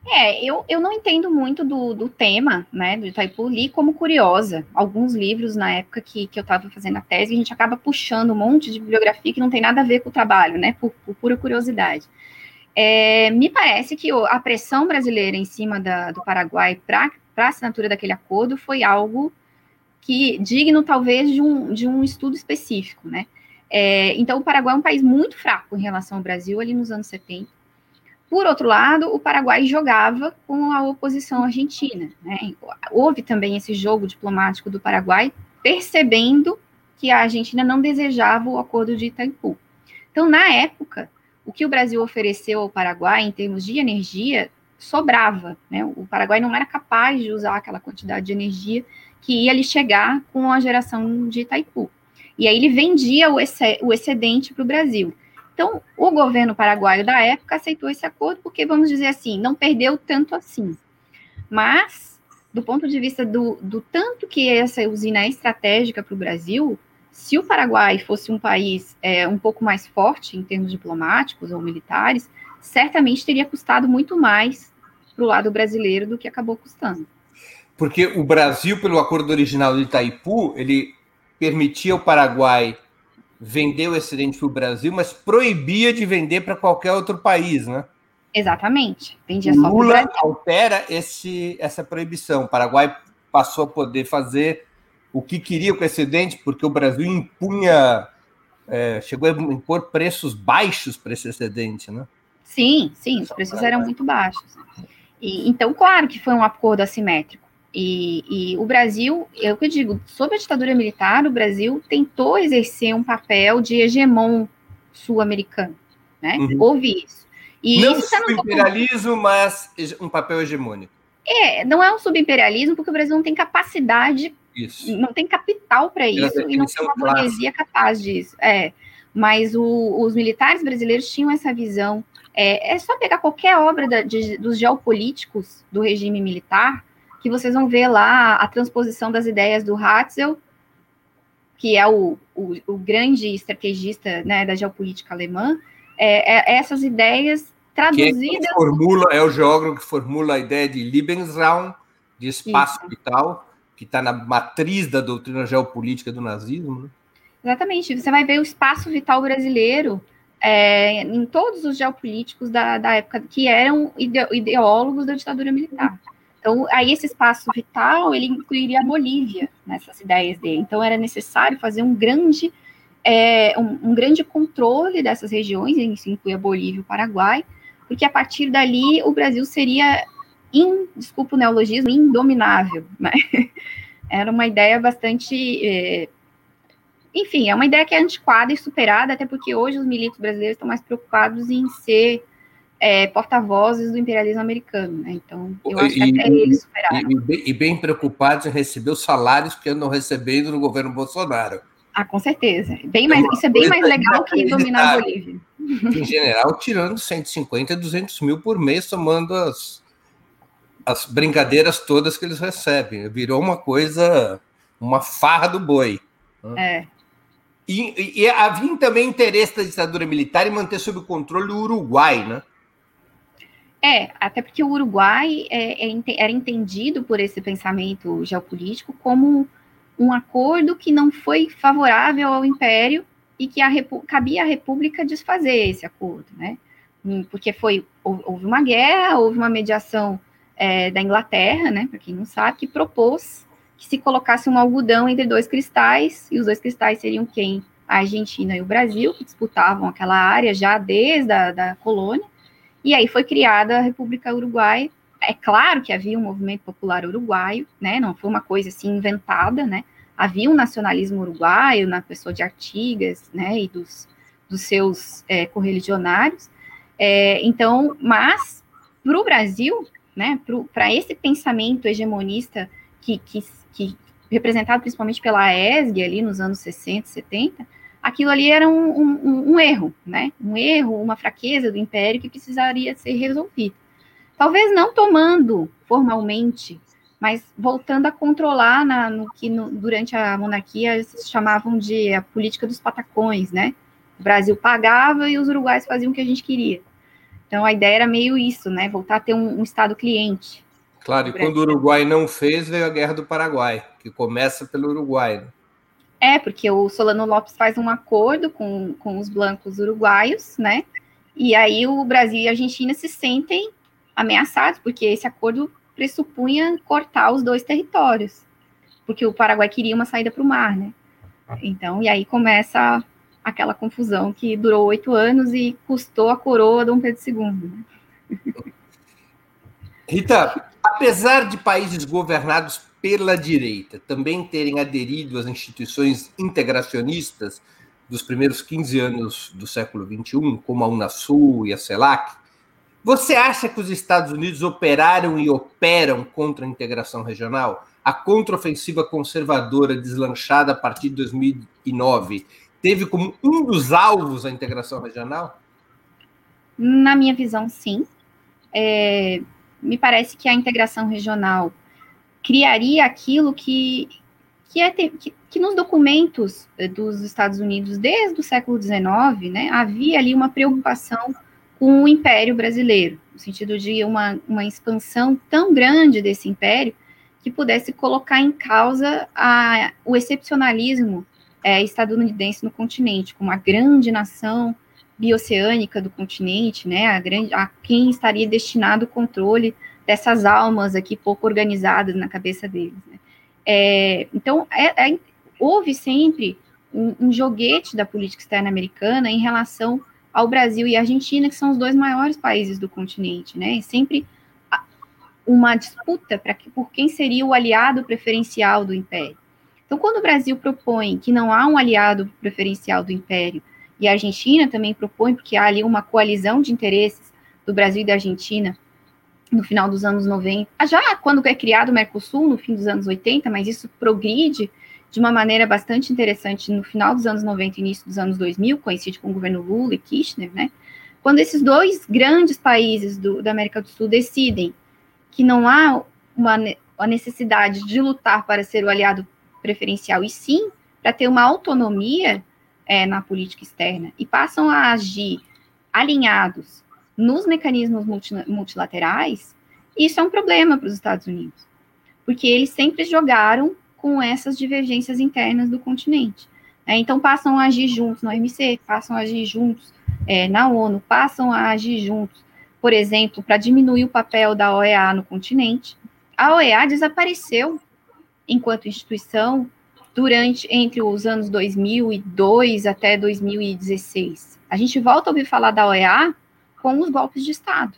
É, eu, eu não entendo muito do, do tema, né, do Itaipu, li como curiosa. Alguns livros na época que, que eu estava fazendo a tese, a gente acaba puxando um monte de bibliografia que não tem nada a ver com o trabalho, né, por, por pura curiosidade. É, me parece que a pressão brasileira em cima da, do Paraguai para a assinatura daquele acordo foi algo que digno, talvez, de um, de um estudo específico, né. É, então, o Paraguai é um país muito fraco em relação ao Brasil, ali nos anos 70, por outro lado, o Paraguai jogava com a oposição argentina. Né? Houve também esse jogo diplomático do Paraguai, percebendo que a Argentina não desejava o acordo de Itaipu. Então, na época, o que o Brasil ofereceu ao Paraguai em termos de energia sobrava. Né? O Paraguai não era capaz de usar aquela quantidade de energia que ia lhe chegar com a geração de Itaipu. E aí ele vendia o, excedente para o Brasil. Então, o governo paraguaio da época aceitou esse acordo porque, vamos dizer assim, não perdeu tanto assim. Mas, do ponto de vista do, do tanto que essa usina é estratégica para o Brasil, se o Paraguai fosse um país é, um pouco mais forte em termos diplomáticos ou militares, certamente teria custado muito mais para o lado brasileiro do que acabou custando. Porque o Brasil, pelo acordo original de Itaipu, ele permitia ao Paraguai vender o excedente para o Brasil, mas proibia de vender para qualquer outro país, né? Exatamente. Vendia só Lula altera esse, essa proibição. O Paraguai passou a poder fazer o que queria com o excedente, porque o Brasil impunha, é, chegou a impor preços baixos para esse excedente, né? Sim, sim, os preços eram muito baixos. E, então, claro que foi um acordo assimétrico. E, e, o Brasil, é o que eu digo, sob a ditadura militar, o Brasil tentou exercer um papel de hegemon sul-americano, né? Uhum. Houve isso. E não isso tá subimperialismo, mas um papel hegemônico. É, não é um subimperialismo, porque o Brasil não tem capacidade, isso. não tem capital para isso, e não tem uma burguesia capaz disso. É, mas o, os militares brasileiros tinham essa visão. É, é só pegar qualquer obra da, de, dos geopolíticos do regime militar, que vocês vão ver lá a transposição das ideias do Hatzel, que é o, o, o grande estrategista né, da geopolítica alemã, é, é essas ideias traduzidas. Quem formula, é o geógrafo que formula a ideia de Lebensraum, de espaço Isso. vital, que está na matriz da doutrina geopolítica do nazismo. Né? Exatamente. Você vai ver o espaço vital brasileiro é, em todos os geopolíticos da, da época que eram ideólogos da ditadura militar. Então, aí esse espaço vital, ele incluiria a Bolívia nessas ideias dele. Então, era necessário fazer um grande, é, um, um, grande controle dessas regiões, isso inclui a Bolívia e o Paraguai, porque a partir dali o Brasil seria, in, desculpa o neologismo, indominável. Né? <laughs> Era uma ideia bastante... É, enfim, é uma ideia que é antiquada e superada, até porque hoje os militos brasileiros estão mais preocupados em ser é, porta-vozes do imperialismo americano, né? Então, eu acho que até eles superaram. E, bem, e bem preocupados em receber os salários que andam recebendo no governo Bolsonaro. Ah, com certeza. Bem mais, isso é bem mais legal que dominar a Bolívia. Em geral, tirando 150, 200 mil por mês, somando as, as brincadeiras todas que eles recebem. Virou uma coisa, uma farra do boi. É. E, e, havia também interesse da ditadura militar em manter sob controle o Uruguai, né? É, até porque o Uruguai é, é, era entendido por esse pensamento geopolítico como um acordo que não foi favorável ao Império e que a cabia à República desfazer esse acordo, né? Hum, porque foi houve uma guerra, houve uma mediação é, da Inglaterra, né? Para quem não sabe, que propôs que se colocasse um algodão entre dois cristais e os dois cristais seriam quem? A Argentina e o Brasil, que disputavam aquela área já desde a da colônia. E aí foi criada a República Uruguai. É claro que havia um movimento popular uruguaio, né? Não foi uma coisa assim inventada, né? Havia um nacionalismo uruguaio na pessoa de Artigas, né? E dos, dos seus é, correligionários. É, então, mas para o Brasil, né? Para esse pensamento hegemonista que, que, que representado principalmente pela ESG ali nos anos 60, 70, aquilo ali era um, um, um, erro, né? Um erro, uma fraqueza do império que precisaria ser resolvido. Talvez não tomando formalmente, mas voltando a controlar na, no que no, durante a monarquia eles chamavam de a política dos patacões, né? O Brasil pagava e os uruguaios faziam o que a gente queria. Então a ideia era meio isso, né? Voltar a ter um, um Estado cliente. Claro, e quando o Uruguai não fez, veio a Guerra do Paraguai, que começa pelo Uruguai. Né? É, porque o Solano Lopes faz um acordo com, com os blancos uruguaios, né? E aí o Brasil e a Argentina se sentem ameaçados, porque esse acordo pressupunha cortar os dois territórios, porque o Paraguai queria uma saída para o mar, né? Então, e aí começa aquela confusão que durou oito anos e custou a coroa Dom Pedro II. Né? Rita, apesar de países governados pela direita também terem aderido às instituições integracionistas dos primeiros 15 anos do século XXI, como a Unasul e a CELAC, você acha que os Estados Unidos operaram e operam contra a integração regional? A contraofensiva conservadora deslanchada a partir de 2009 teve como um dos alvos a integração regional? Na minha visão, sim. É, me parece que a integração regional criaria aquilo que, que, é que, que, nos documentos dos Estados Unidos desde o século XIX, né, havia ali uma preocupação com o Império Brasileiro, no sentido de uma, uma expansão tão grande desse império que pudesse colocar em causa a, o excepcionalismo é, estadunidense no continente, como a grande nação bioceânica do continente, né, a, grande, a quem estaria destinado o controle dessas almas aqui pouco organizadas na cabeça deles. Né. É, então, é, é, houve sempre um, um, joguete da política externa americana em relação ao Brasil e Argentina, que são os dois maiores países do continente, né, e sempre uma disputa para que, por quem seria o aliado preferencial do Império. Então, quando o Brasil propõe que não há um aliado preferencial do Império, e a Argentina também propõe, porque há ali uma coalizão de interesses do Brasil e da Argentina no final dos anos 90, já quando é criado o Mercosul, no fim dos anos 80, mas isso progride de uma maneira bastante interessante no final dos anos 90 e início dos anos 2000, coincide com o governo Lula e Kirchner, né? Quando esses dois grandes países do, da América do Sul decidem que não há uma, uma necessidade de lutar para ser o aliado preferencial, e sim para ter uma autonomia é, na política externa, e passam a agir alinhados nos mecanismos multilaterais, isso é um problema para os Estados Unidos, porque eles sempre jogaram com essas divergências internas do continente. É, então, passam a agir juntos no OMC, passam a agir juntos é, na ONU, passam a agir juntos, por exemplo, para diminuir o papel da OEA no continente. A OEA desapareceu enquanto instituição durante entre os anos 2002 até 2016. A gente volta a ouvir falar da OEA com os golpes de Estado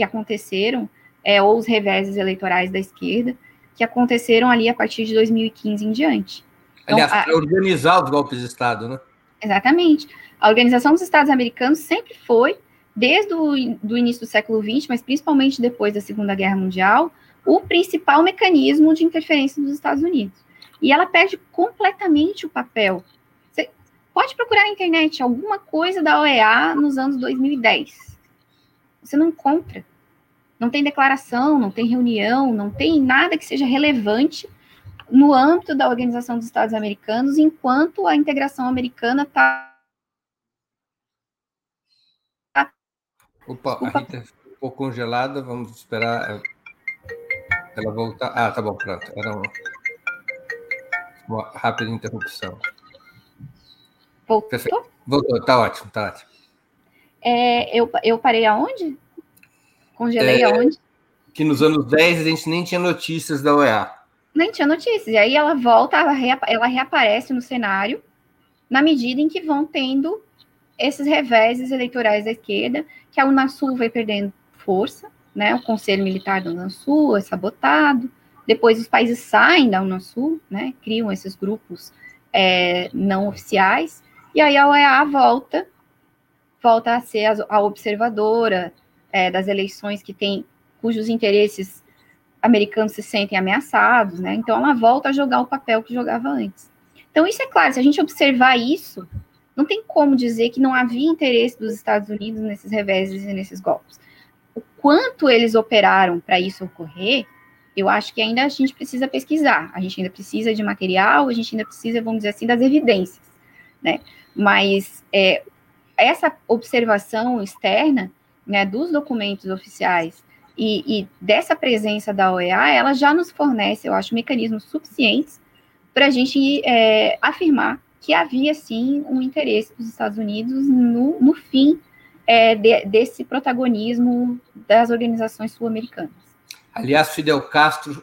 que aconteceram, é, ou os reveses eleitorais da esquerda, que aconteceram ali a partir de 2015 em diante. Então, Aliás, para organizar os golpes de Estado, né? Exatamente. A Organização dos Estados Americanos sempre foi, desde o do início do século XX, mas principalmente depois da Segunda Guerra Mundial, o principal mecanismo de interferência dos Estados Unidos. E ela perde completamente o papel. Você pode procurar na internet alguma coisa da OEA nos anos 2010. Você não encontra. Não tem declaração, não tem reunião, não tem nada que seja relevante no âmbito da Organização dos Estados Americanos, enquanto a integração americana está. Opa, a Rita ficou congelada, vamos esperar ela voltar. Ah, tá bom, pronto. Era uma, uma rápida interrupção. Voltou? Perfeito. Voltou, tá ótimo, tá ótimo. É, eu, eu parei aonde? Congelei é, aonde? Que nos anos 10 a gente nem tinha notícias da OEA. Nem tinha notícias. E aí ela volta, ela, ela reaparece no cenário na medida em que vão tendo esses reveses eleitorais da esquerda, que a Unasul vai perdendo força, né? O Conselho Militar da Unasul é sabotado. Depois os países saem da Unasul, né? Criam esses grupos é, não oficiais. E aí a OEA volta, volta a ser a, a observadora é, das eleições que tem, cujos interesses americanos se sentem ameaçados, né? Então ela volta a jogar o papel que jogava antes. Então isso é claro, se a gente observar isso, não tem como dizer que não havia interesse dos Estados Unidos nesses reveses e nesses golpes o quanto eles operaram para isso ocorrer, eu acho que ainda a gente precisa pesquisar. A gente ainda precisa de material, a gente ainda precisa, vamos dizer assim, das evidências, né? Mas é, essa observação externa né, dos documentos oficiais e, e, dessa presença da OEA, ela já nos fornece, eu acho, mecanismos suficientes para a gente é, afirmar que havia, sim, um interesse dos Estados Unidos no, no fim é, de, desse protagonismo das organizações sul-americanas. Aliás, Fidel Castro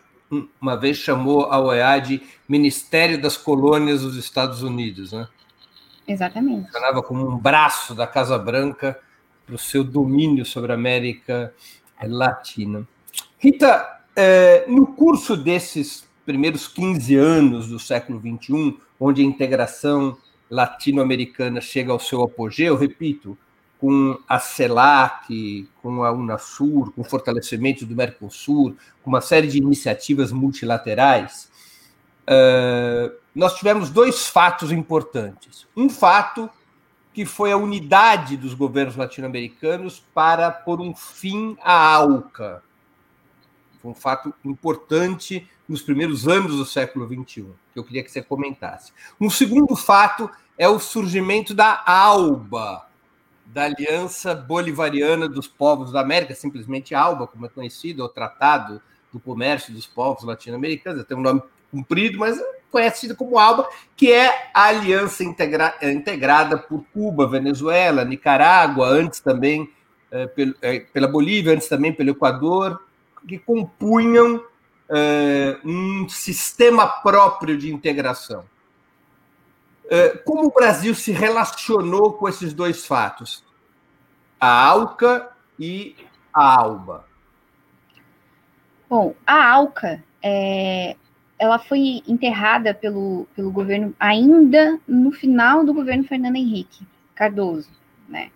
uma vez chamou a OEA de Ministério das Colônias dos Estados Unidos, né? Exatamente. Funcionava como um braço da Casa Branca para o seu domínio sobre a América Latina. Rita, é, no curso desses primeiros 15 anos do século XXI, onde a integração latino-americana chega ao seu apogeu, repito, com a CELAC, com a Unasur, com o fortalecimento do Mercosul, com uma série de iniciativas multilaterais, uh, nós tivemos dois fatos importantes. Um fato que foi a unidade dos governos latino-americanos para pôr um fim à ALCA. Foi um fato importante nos primeiros anos do século XXI, que eu queria que você comentasse. Um segundo fato é o surgimento da ALBA, da Aliança Bolivariana dos Povos da América, simplesmente ALBA, como é conhecido, o Tratado do Comércio dos Povos Latino-Americanos, tem um nome comprido, mas conhecido como ALBA, que é a aliança integra integrada por Cuba, Venezuela, Nicarágua, antes também é, é, pela Bolívia, antes também pelo Equador, que compunham um sistema próprio de integração. Como o Brasil se relacionou com esses dois fatos? A ALCA e a ALBA. Bom, a ALCA é, ela foi enterrada pelo, pelo governo ainda no final do governo Fernando Henrique Cardoso, né?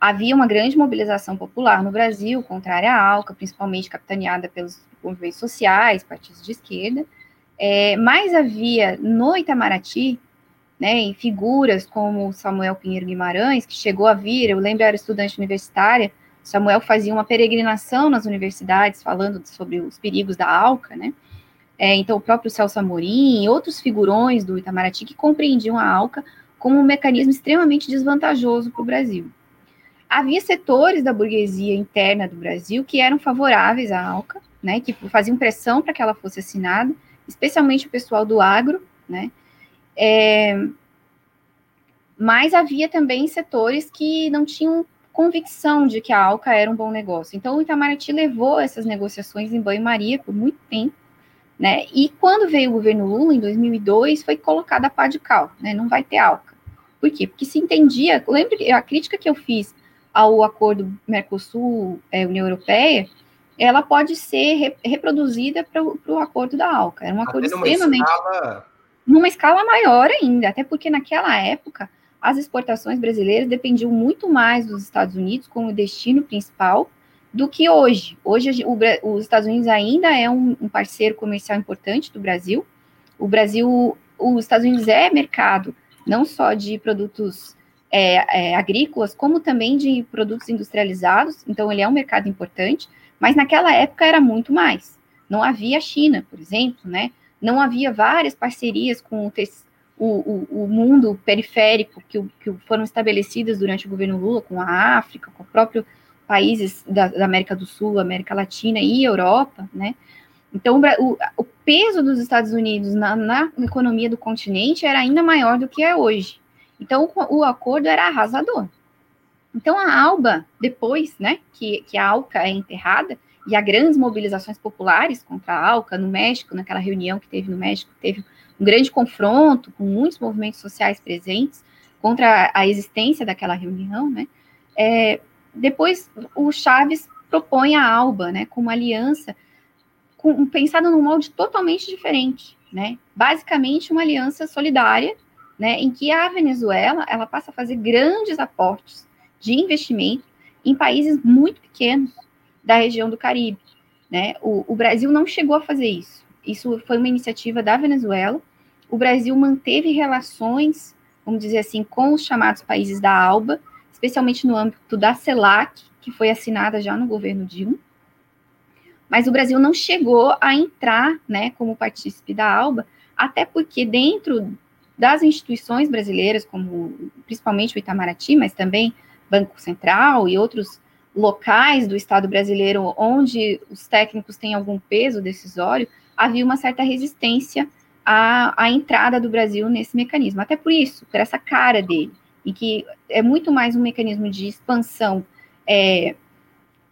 Havia uma grande mobilização popular no Brasil contrária à ALCA, principalmente capitaneada pelos movimentos sociais, partidos de esquerda, é, mas havia no Itamaraty né, em figuras como Samuel Pinheiro Guimarães, que chegou a vir, eu lembro, era estudante universitária, Samuel fazia uma peregrinação nas universidades falando sobre os perigos da ALCA, né, é, então o próprio Celso Amorim e outros figurões do Itamaraty que compreendiam a ALCA como um mecanismo extremamente desvantajoso para o Brasil. Havia setores da burguesia interna do Brasil que eram favoráveis à ALCA, né, que faziam pressão para que ela fosse assinada, especialmente o pessoal do agro, né, é, mas havia também setores que não tinham convicção de que a Alca era um bom negócio. Então, o Itamaraty levou essas negociações em banho-maria por muito tempo, né? E quando veio o governo Lula, em 2002, foi colocada a pá de cal, né? Não vai ter Alca. Por quê? Porque se entendia, lembre a crítica que eu fiz ao acordo Mercosul-União é, Europeia, ela pode ser re, reproduzida para o acordo da Alca. Era um acordo extremamente... Escala numa escala maior ainda, até porque naquela época as exportações brasileiras dependiam muito mais dos Estados Unidos como destino principal do que hoje. Hoje o, os Estados Unidos ainda é um, um, parceiro comercial importante do Brasil. O Brasil, os Estados Unidos é mercado não só de produtos é, é, agrícolas, como também de produtos industrializados. Então ele é um mercado importante, mas naquela época era muito mais. Não havia China, por exemplo, né? não havia várias parcerias com o, o, o, mundo periférico que, que, foram estabelecidas durante o governo Lula, com a África, com os próprios países da, da, América do Sul, América Latina e Europa, né? Então, o, o peso dos Estados Unidos na, na, economia do continente era ainda maior do que é hoje. Então, o, o acordo era arrasador. Então, a ALBA, depois, né, que, que a ALCA é enterrada, e há grandes mobilizações populares contra a ALCA no México, naquela reunião que teve no México, teve um grande confronto com muitos movimentos sociais presentes contra a existência daquela reunião, né? É, depois o Chaves propõe a ALBA, né, como aliança com, pensada num molde totalmente diferente, né? Basicamente uma aliança solidária, né, em que a Venezuela ela passa a fazer grandes aportes de investimento em países muito pequenos, da região do Caribe. Né? O, o Brasil não chegou a fazer isso. Isso foi uma iniciativa da Venezuela. O Brasil manteve relações, vamos dizer assim, com os chamados países da ALBA, especialmente no âmbito da CELAC, que foi assinada já no governo Dilma. Mas o Brasil não chegou a entrar né, como partícipe da ALBA, até porque dentro das instituições brasileiras, como principalmente o Itamaraty, mas também Banco Central e outros locais do Estado brasileiro onde os técnicos têm algum peso decisório, havia uma certa resistência à, à entrada do Brasil nesse mecanismo. Até por isso, por essa cara dele, em que é muito mais um mecanismo de expansão é,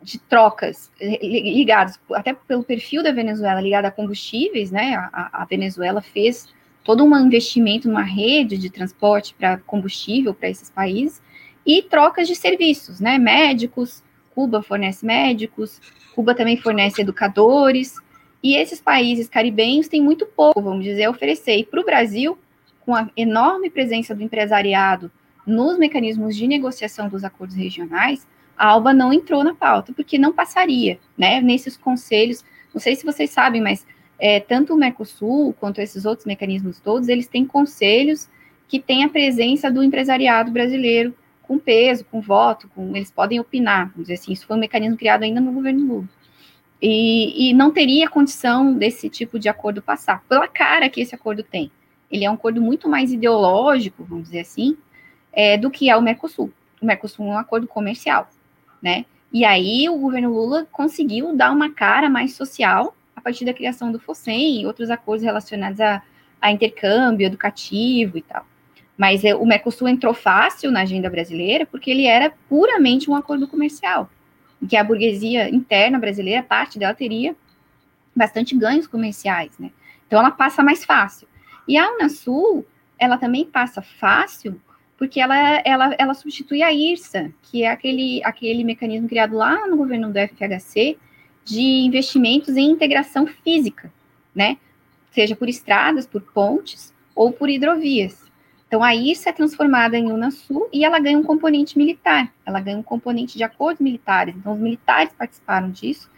de trocas ligadas até pelo perfil da Venezuela ligada a combustíveis, né? A, a Venezuela fez todo um investimento numa rede de transporte para combustível para esses países e trocas de serviços, né? Médicos, Cuba fornece médicos, Cuba também fornece educadores, e esses países caribenhos têm muito pouco, vamos dizer, a oferecer. E para o Brasil, com a enorme presença do empresariado nos mecanismos de negociação dos acordos regionais, a ALBA não entrou na pauta, porque não passaria, né, nesses conselhos, não sei se vocês sabem, mas é, tanto o Mercosul quanto esses outros mecanismos todos, eles têm conselhos que têm a presença do empresariado brasileiro com peso, com voto, com, eles podem opinar, vamos dizer assim, isso foi um mecanismo criado ainda no governo Lula. E, e não teria condição desse tipo de acordo passar, pela cara que esse acordo tem. Ele é um acordo muito mais ideológico, vamos dizer assim, é, do que é o Mercosul. O Mercosul é um acordo comercial, né? E aí o governo Lula conseguiu dar uma cara mais social a partir da criação do FOSEM e outros acordos relacionados a, a intercâmbio educativo e tal. Mas é, o Mercosul entrou fácil na agenda brasileira porque ele era puramente um acordo comercial, em que a burguesia interna brasileira, parte dela teria bastante ganhos comerciais, né? Então ela passa mais fácil. E a Unasul, ela também passa fácil porque ela, ela, ela substitui a IRSA, que é aquele, aquele mecanismo criado lá no governo do FHC de investimentos em integração física, né? Seja por estradas, por pontes ou por hidrovias. Então, a IRSA é transformada em Unasul e ela ganha um componente militar, ela ganha um componente de acordos militares. Então, os militares participaram disso,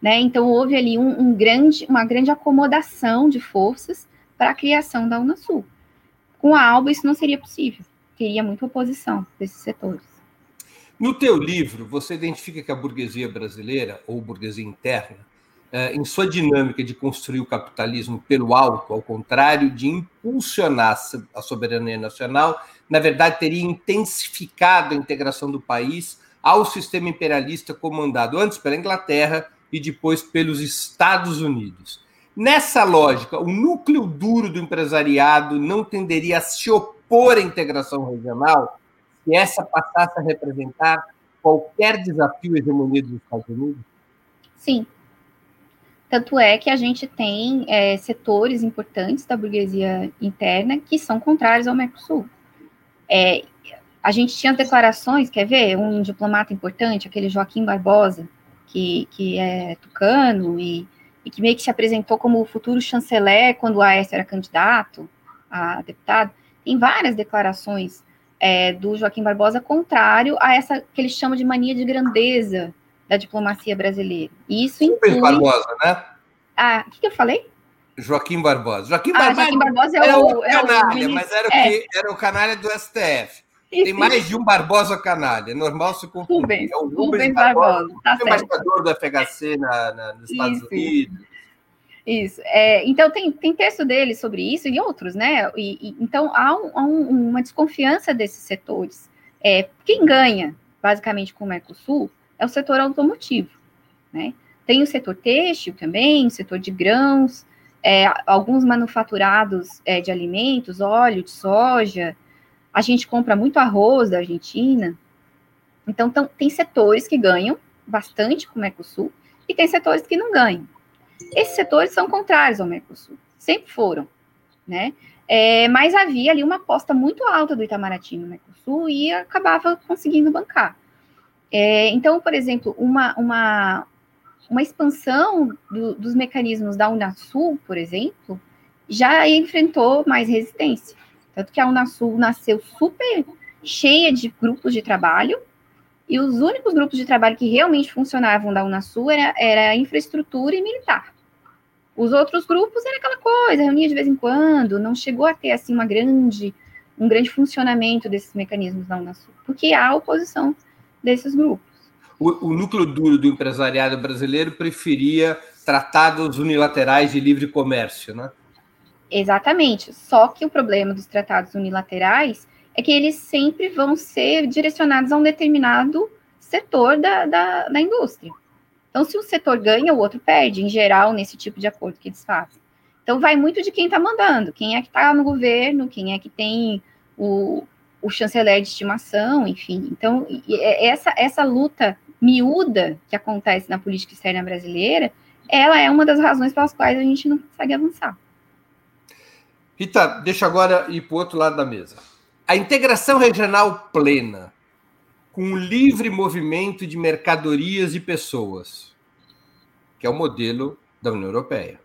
né? Então, houve ali um, um grande, uma grande acomodação de forças para a criação da Unasul. Com a ALBA, isso não seria possível teria muita oposição desses setores. No teu livro, você identifica que a burguesia brasileira, ou burguesia interna, eh, em sua dinâmica de construir o capitalismo pelo alto, ao contrário de impulsionar a soberania nacional, na verdade teria intensificado a integração do país ao sistema imperialista comandado antes pela Inglaterra e depois pelos Estados Unidos. Nessa lógica, o núcleo duro do empresariado não tenderia a se opor impor a integração regional, se essa passasse a representar qualquer desafio hegemonia dos Estados Unidos? Sim. Tanto é que a gente tem é, setores importantes da burguesia interna que são contrários ao Mercosul. É, a gente tinha declarações, quer ver? Um diplomata importante, aquele Joaquim Barbosa, que, que é tucano e, e que meio que se apresentou como o futuro chanceler quando o Aécio era candidato a deputado em várias declarações é, do Joaquim Barbosa contrário a essa que ele chama de mania de grandeza da diplomacia brasileira. E isso inclui... Barbosa, né? Ah, o que, que, eu falei? Joaquim Barbosa. Joaquim, ah, Barbosa, Joaquim Barbosa é, o, é o canalha, mas era, é. o que, era o canalha do STF. Isso, Tem mais de um Barbosa canalha, é normal se confundir. Rubens, é o Rubens, Rubens Barbosa, Barbosa tá embaixador do FHC na, na, nos Estados isso, Unidos. Isso. É, então, tem, tem texto dele sobre isso e outros, né? E, e então, há, um, há um, uma desconfiança desses setores. É, quem ganha, basicamente, com o Mercosul é o setor automotivo, né? Tem o setor têxtil também, o setor de grãos, é, alguns manufaturados é, de alimentos, óleo de soja. A gente compra muito arroz da Argentina. Então, tão, tem setores que ganham bastante com o Mercosul e tem setores que não ganham. Esses setores são contrários ao Mercosul, sempre foram, né? É, mas havia ali uma aposta muito alta do Itamaraty no Mercosul e acabava conseguindo bancar. É, então, por exemplo, uma, uma, uma expansão do, dos mecanismos da Unasul, por exemplo, já enfrentou mais resistência. Tanto que a Unasul nasceu super cheia de grupos de trabalho, e os únicos grupos de trabalho que realmente funcionavam da Unasul era, era infraestrutura e militar. Os outros grupos era aquela coisa, reunia de vez em quando, não chegou a ter assim uma grande, um grande funcionamento desses mecanismos da Unasul, porque há oposição desses grupos. O, o núcleo duro do empresariado brasileiro preferia tratados unilaterais de livre comércio, né? Exatamente. Só que o problema dos tratados unilaterais é que eles sempre vão ser direcionados a um determinado setor da, da, da indústria. Então, se um setor ganha, o outro perde, em geral, nesse tipo de acordo que eles fazem. Então, vai muito de quem está mandando, quem é que está no governo, quem é que tem o, o chanceler de estimação, enfim. Então, é, essa, essa luta miúda que acontece na política externa brasileira, ela é uma das razões pelas quais a gente não consegue avançar. Rita, deixa agora ir para o outro lado da mesa. A integração regional plena, com livre movimento de mercadorias e pessoas, que é o modelo da União Europeia,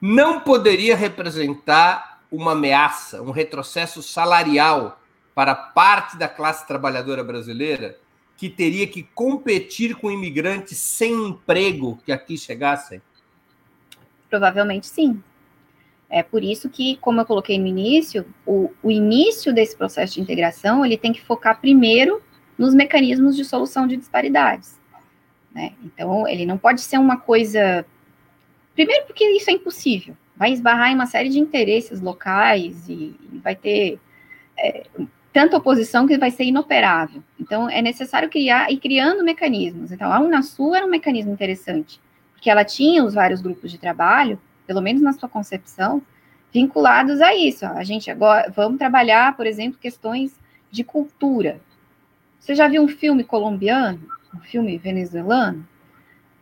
não poderia representar uma ameaça, um retrocesso salarial para parte da classe trabalhadora brasileira que teria que competir com imigrantes sem emprego que aqui chegassem? Provavelmente sim. É por isso que, como eu coloquei no início, o, o início desse processo de integração ele tem que focar primeiro nos mecanismos de solução de disparidades. Né? Então, ele não pode ser uma coisa. Primeiro, porque isso é impossível. Vai esbarrar em uma série de interesses locais e, e vai ter é, tanta oposição que vai ser inoperável. Então, é necessário criar e criando mecanismos. Então, a Unasul era um mecanismo interessante, porque ela tinha os vários grupos de trabalho, pelo menos na sua concepção, vinculados a isso. A gente agora vamos trabalhar, por exemplo, questões de cultura. Você já viu um filme colombiano, um filme venezuelano?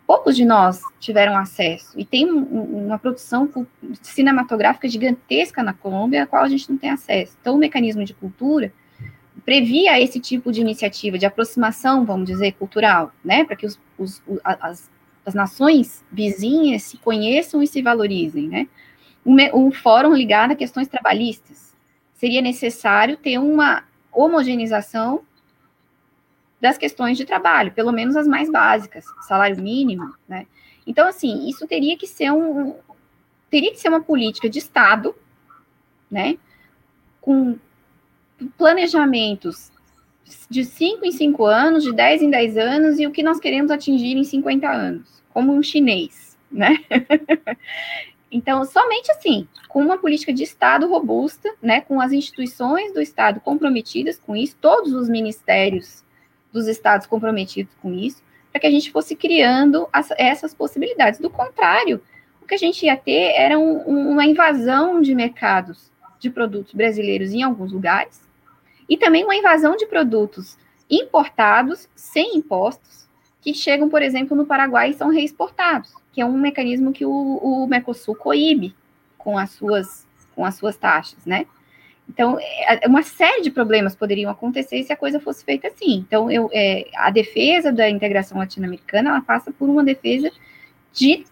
Poucos de nós tiveram acesso. E tem um, uma produção cinematográfica gigantesca na Colômbia, a qual a gente não tem acesso. Então, o mecanismo de cultura previa esse tipo de iniciativa de aproximação, vamos dizer, cultural, né, para que os, os, as, as nações vizinhas se conheçam e se valorizem, né. Um, um fórum ligado a questões trabalhistas. Seria necessário ter uma homogeneização das questões de trabalho, pelo menos as mais básicas, salário mínimo, né? Então, assim, isso teria que ser um teria que ser uma política de Estado, né? Com planejamentos de 5 em 5 anos, de 10 em 10 anos, e o que nós queremos atingir em 50 anos, como um chinês, né? <laughs> então, somente assim, com uma política de Estado robusta, né, com as instituições do Estado comprometidas com isso, todos os ministérios dos estados comprometidos com isso, para que a gente fosse criando as, essas possibilidades. Do contrário, o que a gente ia ter era um, uma invasão de mercados de produtos brasileiros em alguns lugares, e também uma invasão de produtos importados sem impostos, que chegam, por exemplo, no Paraguai e são reexportados, que é um mecanismo que o, o Mercosul coíbe com as suas, com as suas taxas, né? Então, é, uma série de problemas poderiam acontecer se a coisa fosse feita assim. Então, eu, é, a defesa da integração latino-americana, ela passa por uma defesa de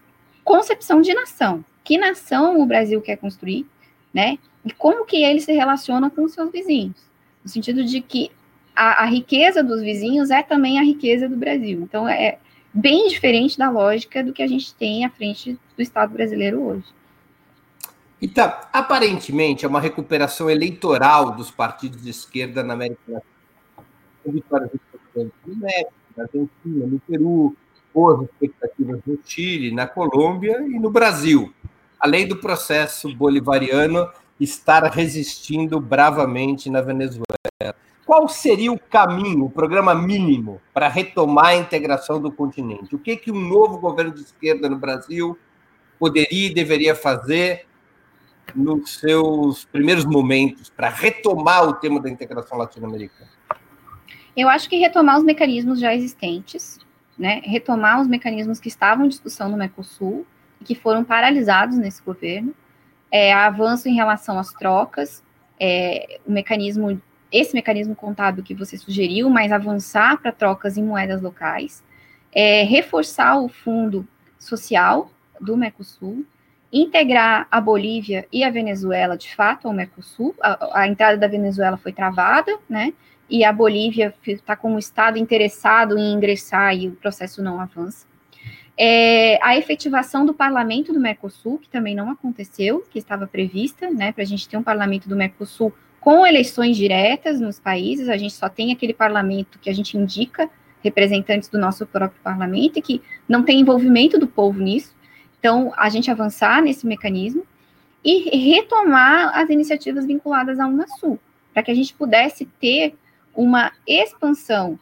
concepção de nação. Que nação o Brasil quer construir, né? E como que ele se relaciona com os seus vizinhos no sentido de que a, a, riqueza dos vizinhos é também a riqueza do Brasil. Então, é bem diferente da lógica do que a gente tem à frente do Estado brasileiro hoje. Então, aparentemente, é uma recuperação eleitoral dos partidos de esquerda na América Latina. No México, na Argentina, no Peru, boas expectativas no Chile, na Colômbia e no Brasil, além do processo bolivariano estar resistindo bravamente na Venezuela. Qual seria o caminho, o programa mínimo para retomar a integração do continente? O que, que um novo governo de esquerda no Brasil poderia e deveria fazer nos seus primeiros momentos para retomar o tema da integração latino-americana? Eu acho que retomar os mecanismos já existentes, né? retomar os mecanismos que estavam em discussão no Mercosul e que foram paralisados nesse governo, é, avanço em relação às trocas, é, o mecanismo, esse mecanismo contábil que você sugeriu, mas avançar para trocas em moedas locais, é, reforçar o fundo social do Mercosul, integrar a Bolívia e a Venezuela de fato ao Mercosul. A, a entrada da Venezuela foi travada, né? E a Bolívia está com o Estado interessado em ingressar e o processo não avança. É, a efetivação do parlamento do Mercosul, que também não aconteceu, que estava prevista, né, para a gente ter um parlamento do Mercosul com eleições diretas nos países, a gente só tem aquele parlamento que a gente indica representantes do nosso próprio parlamento e que não tem envolvimento do povo nisso. Então, a gente avançar nesse mecanismo e retomar as iniciativas vinculadas à Unasul, para que a gente pudesse ter uma expansão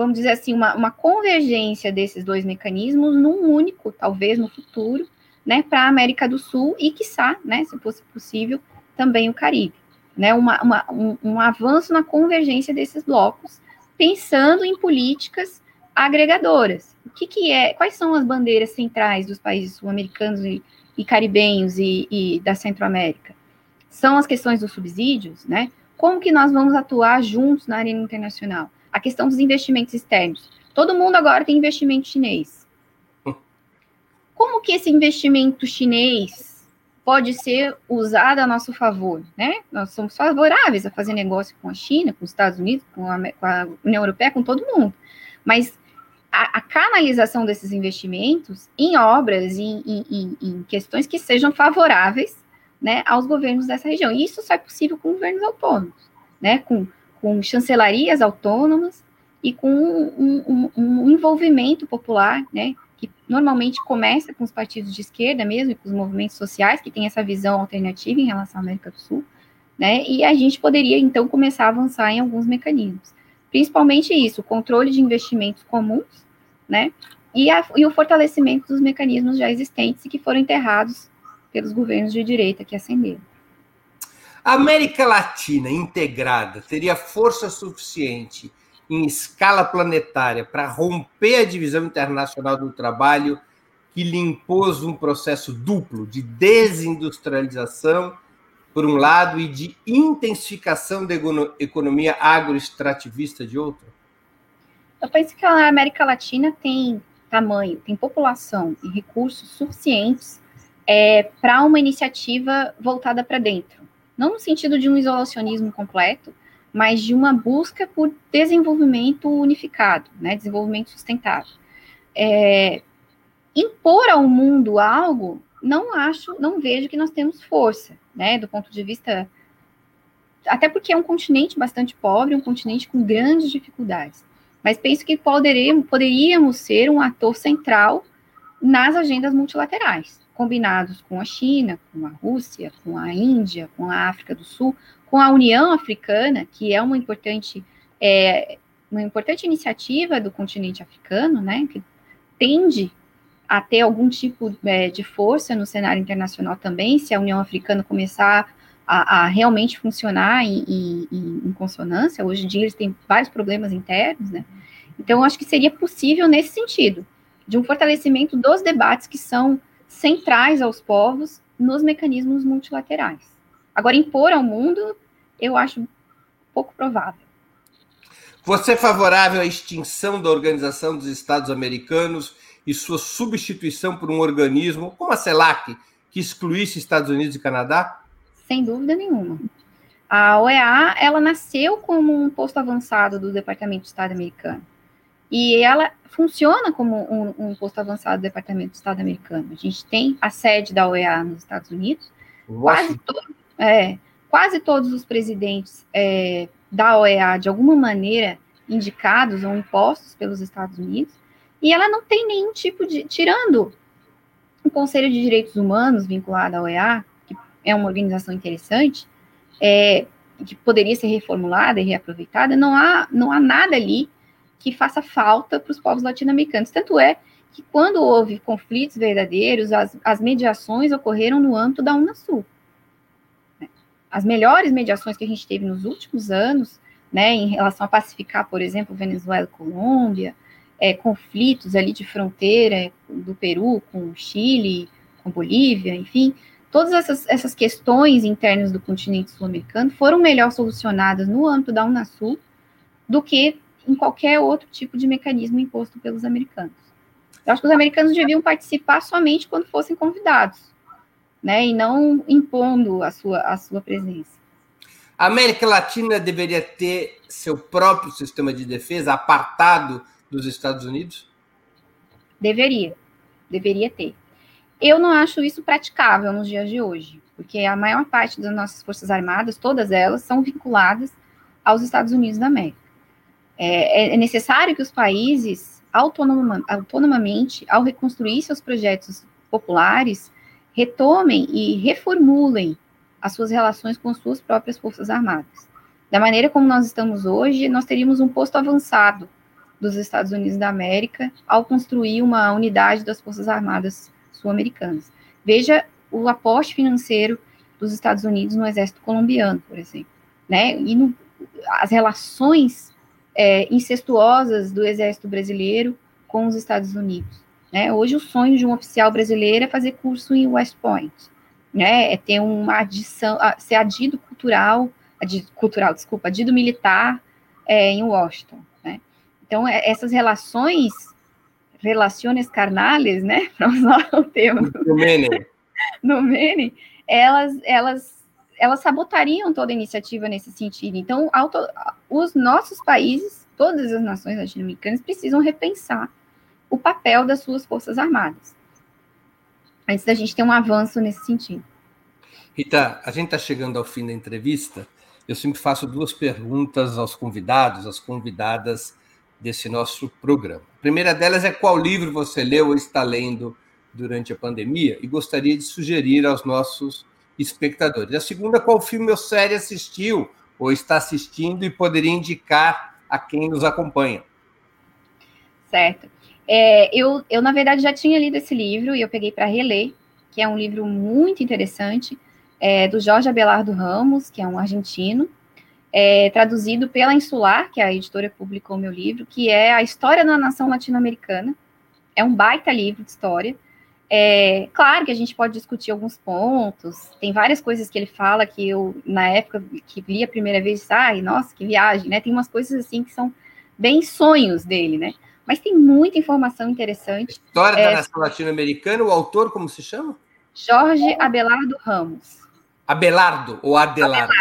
vamos dizer assim, uma, uma convergência desses dois mecanismos num único, talvez no futuro, né, para a América do Sul e, quiçá, né, se fosse possível, também o Caribe. Né, uma, uma, um, um avanço na convergência desses blocos, pensando em políticas agregadoras. O que, que é? Quais são as bandeiras centrais dos países sul-americanos e, e, caribenhos e, e da Centro-América? São as questões dos subsídios, né? Como que nós vamos atuar juntos na arena internacional? A questão dos investimentos externos. Todo mundo agora tem investimento chinês. Como que esse investimento chinês pode ser usado a nosso favor, né? Nós somos favoráveis a fazer negócio com a China, com os Estados Unidos, com a, com a União Europeia, com todo mundo. Mas a, a, canalização desses investimentos em obras, em, em, em, questões que sejam favoráveis né, aos governos dessa região. E isso só é possível com governos autônomos, né, com, com chancelarias autônomas e com um, um, um envolvimento popular, né, que normalmente começa com os partidos de esquerda mesmo, e com os movimentos sociais, que têm essa visão alternativa em relação à América do Sul, né, e a gente poderia, então, começar a avançar em alguns mecanismos. Principalmente isso, o controle de investimentos comuns, né? E, a, e o fortalecimento dos mecanismos já existentes e que foram enterrados pelos governos de direita que ascenderam. A América Latina integrada teria força suficiente em escala planetária para romper a divisão internacional do trabalho que lhe impôs um processo duplo de desindustrialização por um lado, e de intensificação da economia agroextrativista de outro? Eu penso que a América Latina tem tamanho, tem população e recursos suficientes é, para uma iniciativa voltada para dentro. Não no sentido de um isolacionismo completo, mas de uma busca por desenvolvimento unificado, né, desenvolvimento sustentável. É, impor ao mundo algo não acho, não vejo que nós temos força, né, do ponto de vista até porque é um continente bastante pobre, um continente com grandes dificuldades. Mas penso que poderíamos, poderíamos ser um ator central nas agendas multilaterais, combinados com a China, com a Rússia, com a Índia, com a África do Sul, com a União Africana, que é uma importante, é, uma importante iniciativa do continente africano, né, que tende a ter algum tipo é, de força no cenário internacional também, se a União Africana começar a, a realmente funcionar em, em, em, consonância. Hoje em dia eles têm vários problemas internos, né? Então, acho que seria possível nesse sentido, de um fortalecimento dos debates que são centrais aos povos nos mecanismos multilaterais. Agora, impor ao mundo, eu acho pouco provável. Você é favorável à extinção da Organização dos Estados Americanos e sua substituição por um organismo como a CELAC, que excluísse Estados Unidos e Canadá? Sem dúvida nenhuma. A OEA, ela nasceu como um posto avançado do Departamento de Estado americano. E ela funciona como um, um posto avançado do Departamento de Estado americano. A gente tem a sede da OEA nos Estados Unidos. Quase, to é, quase, todos os presidentes é, da OEA, de alguma maneira, indicados ou impostos pelos Estados Unidos. E ela não tem nenhum tipo de. Tirando o Conselho de Direitos Humanos vinculado à OEA, que é uma organização interessante, é, que poderia ser reformulada e reaproveitada, não há, não há nada ali que faça falta para os povos latino-americanos. Tanto é que quando houve conflitos verdadeiros, as, as mediações ocorreram no âmbito da Unasul. As melhores mediações que a gente teve nos últimos anos, né, em relação a pacificar, por exemplo, Venezuela e Colômbia, é, conflitos ali de fronteira do Peru com Chile, com Bolívia, enfim, todas essas, essas questões internas do continente sul-americano foram melhor solucionadas no âmbito da Unasul do que em qualquer outro tipo de mecanismo imposto pelos americanos. Eu acho que os americanos deviam participar somente quando fossem convidados, né, e não impondo a sua, a sua presença. A América Latina deveria ter seu próprio sistema de defesa apartado dos Estados Unidos? Deveria, deveria ter. Eu não acho isso praticável nos dias de hoje, porque a maior parte das nossas forças armadas, todas elas, são vinculadas aos Estados Unidos da América. É, é necessário que os países, autonomamente, autonomamente, ao reconstruir seus projetos populares, retomem e reformulem as suas relações com suas próprias forças armadas. Da maneira como nós estamos hoje, nós teríamos um posto avançado dos Estados Unidos da América ao construir uma unidade das Forças Armadas sul-americanas. Veja o aporte financeiro dos Estados Unidos no exército colombiano, por exemplo, né? E no, as relações é, incestuosas do exército brasileiro com os Estados Unidos. Né? Hoje o sonho de um oficial brasileiro é fazer curso em West Point, né? É ter uma adição, ser adido cultural, adido, cultural, desculpa, adido militar é, em Washington, né? Então é, essas relações, relações carnales, né? <laughs> Para usar o termo do Mene, no Mene, elas, elas, elas sabotariam toda iniciativa nesse sentido. Então, auto, os nossos países, todas as nações latino-americanas precisam repensar o papel das suas forças armadas antes da gente ter um avanço nesse sentido. Rita, a gente está chegando ao fim da entrevista. Eu sempre faço duas perguntas aos convidados, às convidadas desse nosso programa. A primeira delas é qual livro você leu ou está lendo durante a pandemia e gostaria de sugerir aos nossos espectadores. A segunda, qual filme ou série assistiu ou está assistindo e poderia indicar a quem nos acompanha. Certo. É, eu, eu, na verdade, já tinha lido esse livro e eu peguei para reler, que é um livro muito interessante, é, do Jorge Abelardo Ramos, que é um argentino, é, traduzido pela Insular, que é a editora que publicou meu livro, que é a história da nação latino-americana. É um baita livro de história. É, claro que a gente pode discutir alguns pontos, tem várias coisas que ele fala que eu, na época que li a primeira vez, ai, nossa, que viagem, né? Tem umas coisas assim que são bem sonhos dele, né? Mas tem muita informação interessante. História é, da nação latino-americana, o autor, como se chama? Jorge Abelardo Ramos. Abelardo ou Adelardo?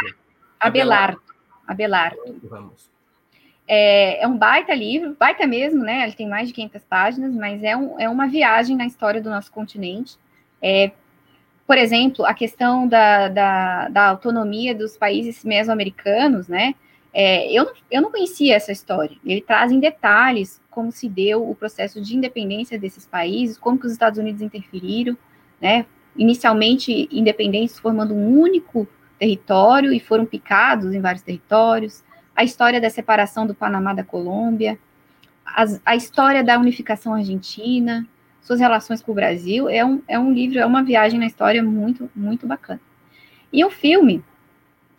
Abelardo. Abelardo. Abelardo. Ramos. É, é, um baita livro, baita mesmo, né? Ele tem mais de 500 páginas, mas é, um, é uma viagem na história do nosso continente. É, por exemplo, a questão da, da, da autonomia dos países mesoamericanos, né? É, eu, eu não conhecia essa história. Ele traz em detalhes como se deu o processo de independência desses países, como que os Estados Unidos interferiram, né? Inicialmente independentes, formando um único território e foram picados em vários territórios. A história da separação do Panamá da Colômbia, a história da unificação argentina, suas relações com o Brasil. É um, é um livro, é uma viagem na história muito, muito bacana. E o filme,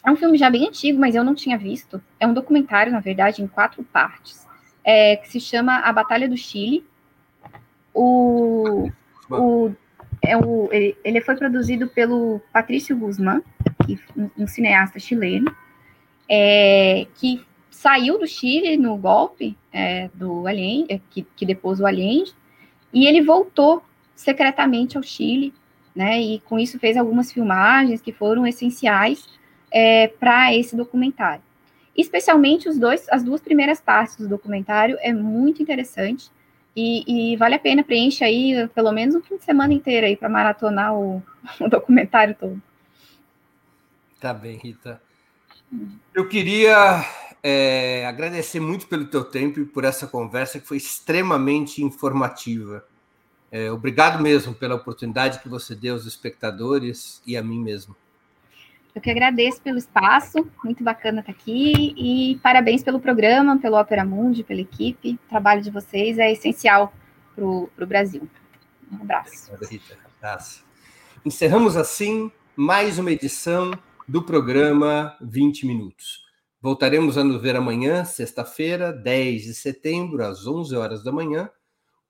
é um filme já bem antigo, mas eu não tinha visto. É um documentário, na verdade, em quatro partes, é, que se chama A Batalha do Chile. O, o, é o, ele, ele foi produzido pelo Patrício Guzmán, um cineasta chileno, é, que saiu do Chile no golpe é, do Allende, é, que, que depôs o Allende, e ele voltou secretamente ao Chile, né, e com isso fez algumas filmagens que foram essenciais é, para esse documentário. Especialmente os dois, as duas primeiras partes do documentário é muito interessante e, e vale a pena preencher aí pelo menos um fim de semana inteiro aí para maratonar o, <laughs> o, documentário todo. Tá bem, Rita. Eu queria é, agradecer muito pelo teu tempo e por essa conversa que foi extremamente informativa. É, obrigado mesmo pela oportunidade que você deu aos espectadores e a mim mesmo. Eu que agradeço pelo espaço, muito bacana estar aqui e parabéns pelo programa, pelo Opera Mundi, pela equipe. O trabalho de vocês é essencial para o Brasil. Um abraço. Obrigado, Rita. Abraço. Encerramos assim mais uma edição do programa 20 Minutos. Voltaremos a nos ver amanhã, sexta-feira, 10 de setembro, às 11 horas da manhã,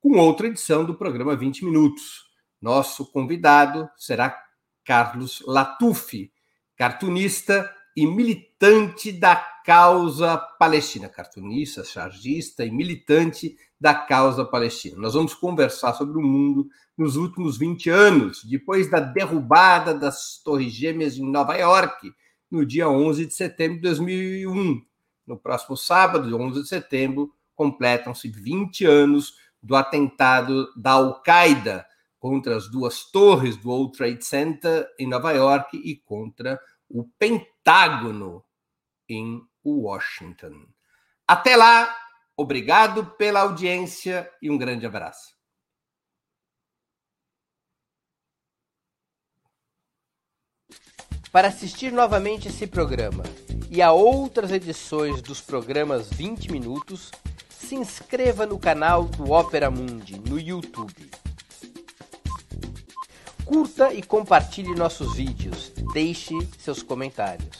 com outra edição do programa 20 Minutos. Nosso convidado será Carlos Latufi cartunista e militante da causa palestina, cartunista, chargista e militante da causa palestina. Nós vamos conversar sobre o mundo nos últimos 20 anos, depois da derrubada das Torres Gêmeas em Nova York, no dia 11 de setembro de 2001. No próximo sábado, 11 de setembro, completam-se 20 anos do atentado da Al-Qaeda contra as duas torres do World Trade Center em Nova York e contra o Pentágono em Washington. Até lá, obrigado pela audiência e um grande abraço. Para assistir novamente esse programa e a outras edições dos programas 20 Minutos, se inscreva no canal do Opera Mundi no YouTube. Curta e compartilhe nossos vídeos, deixe seus comentários.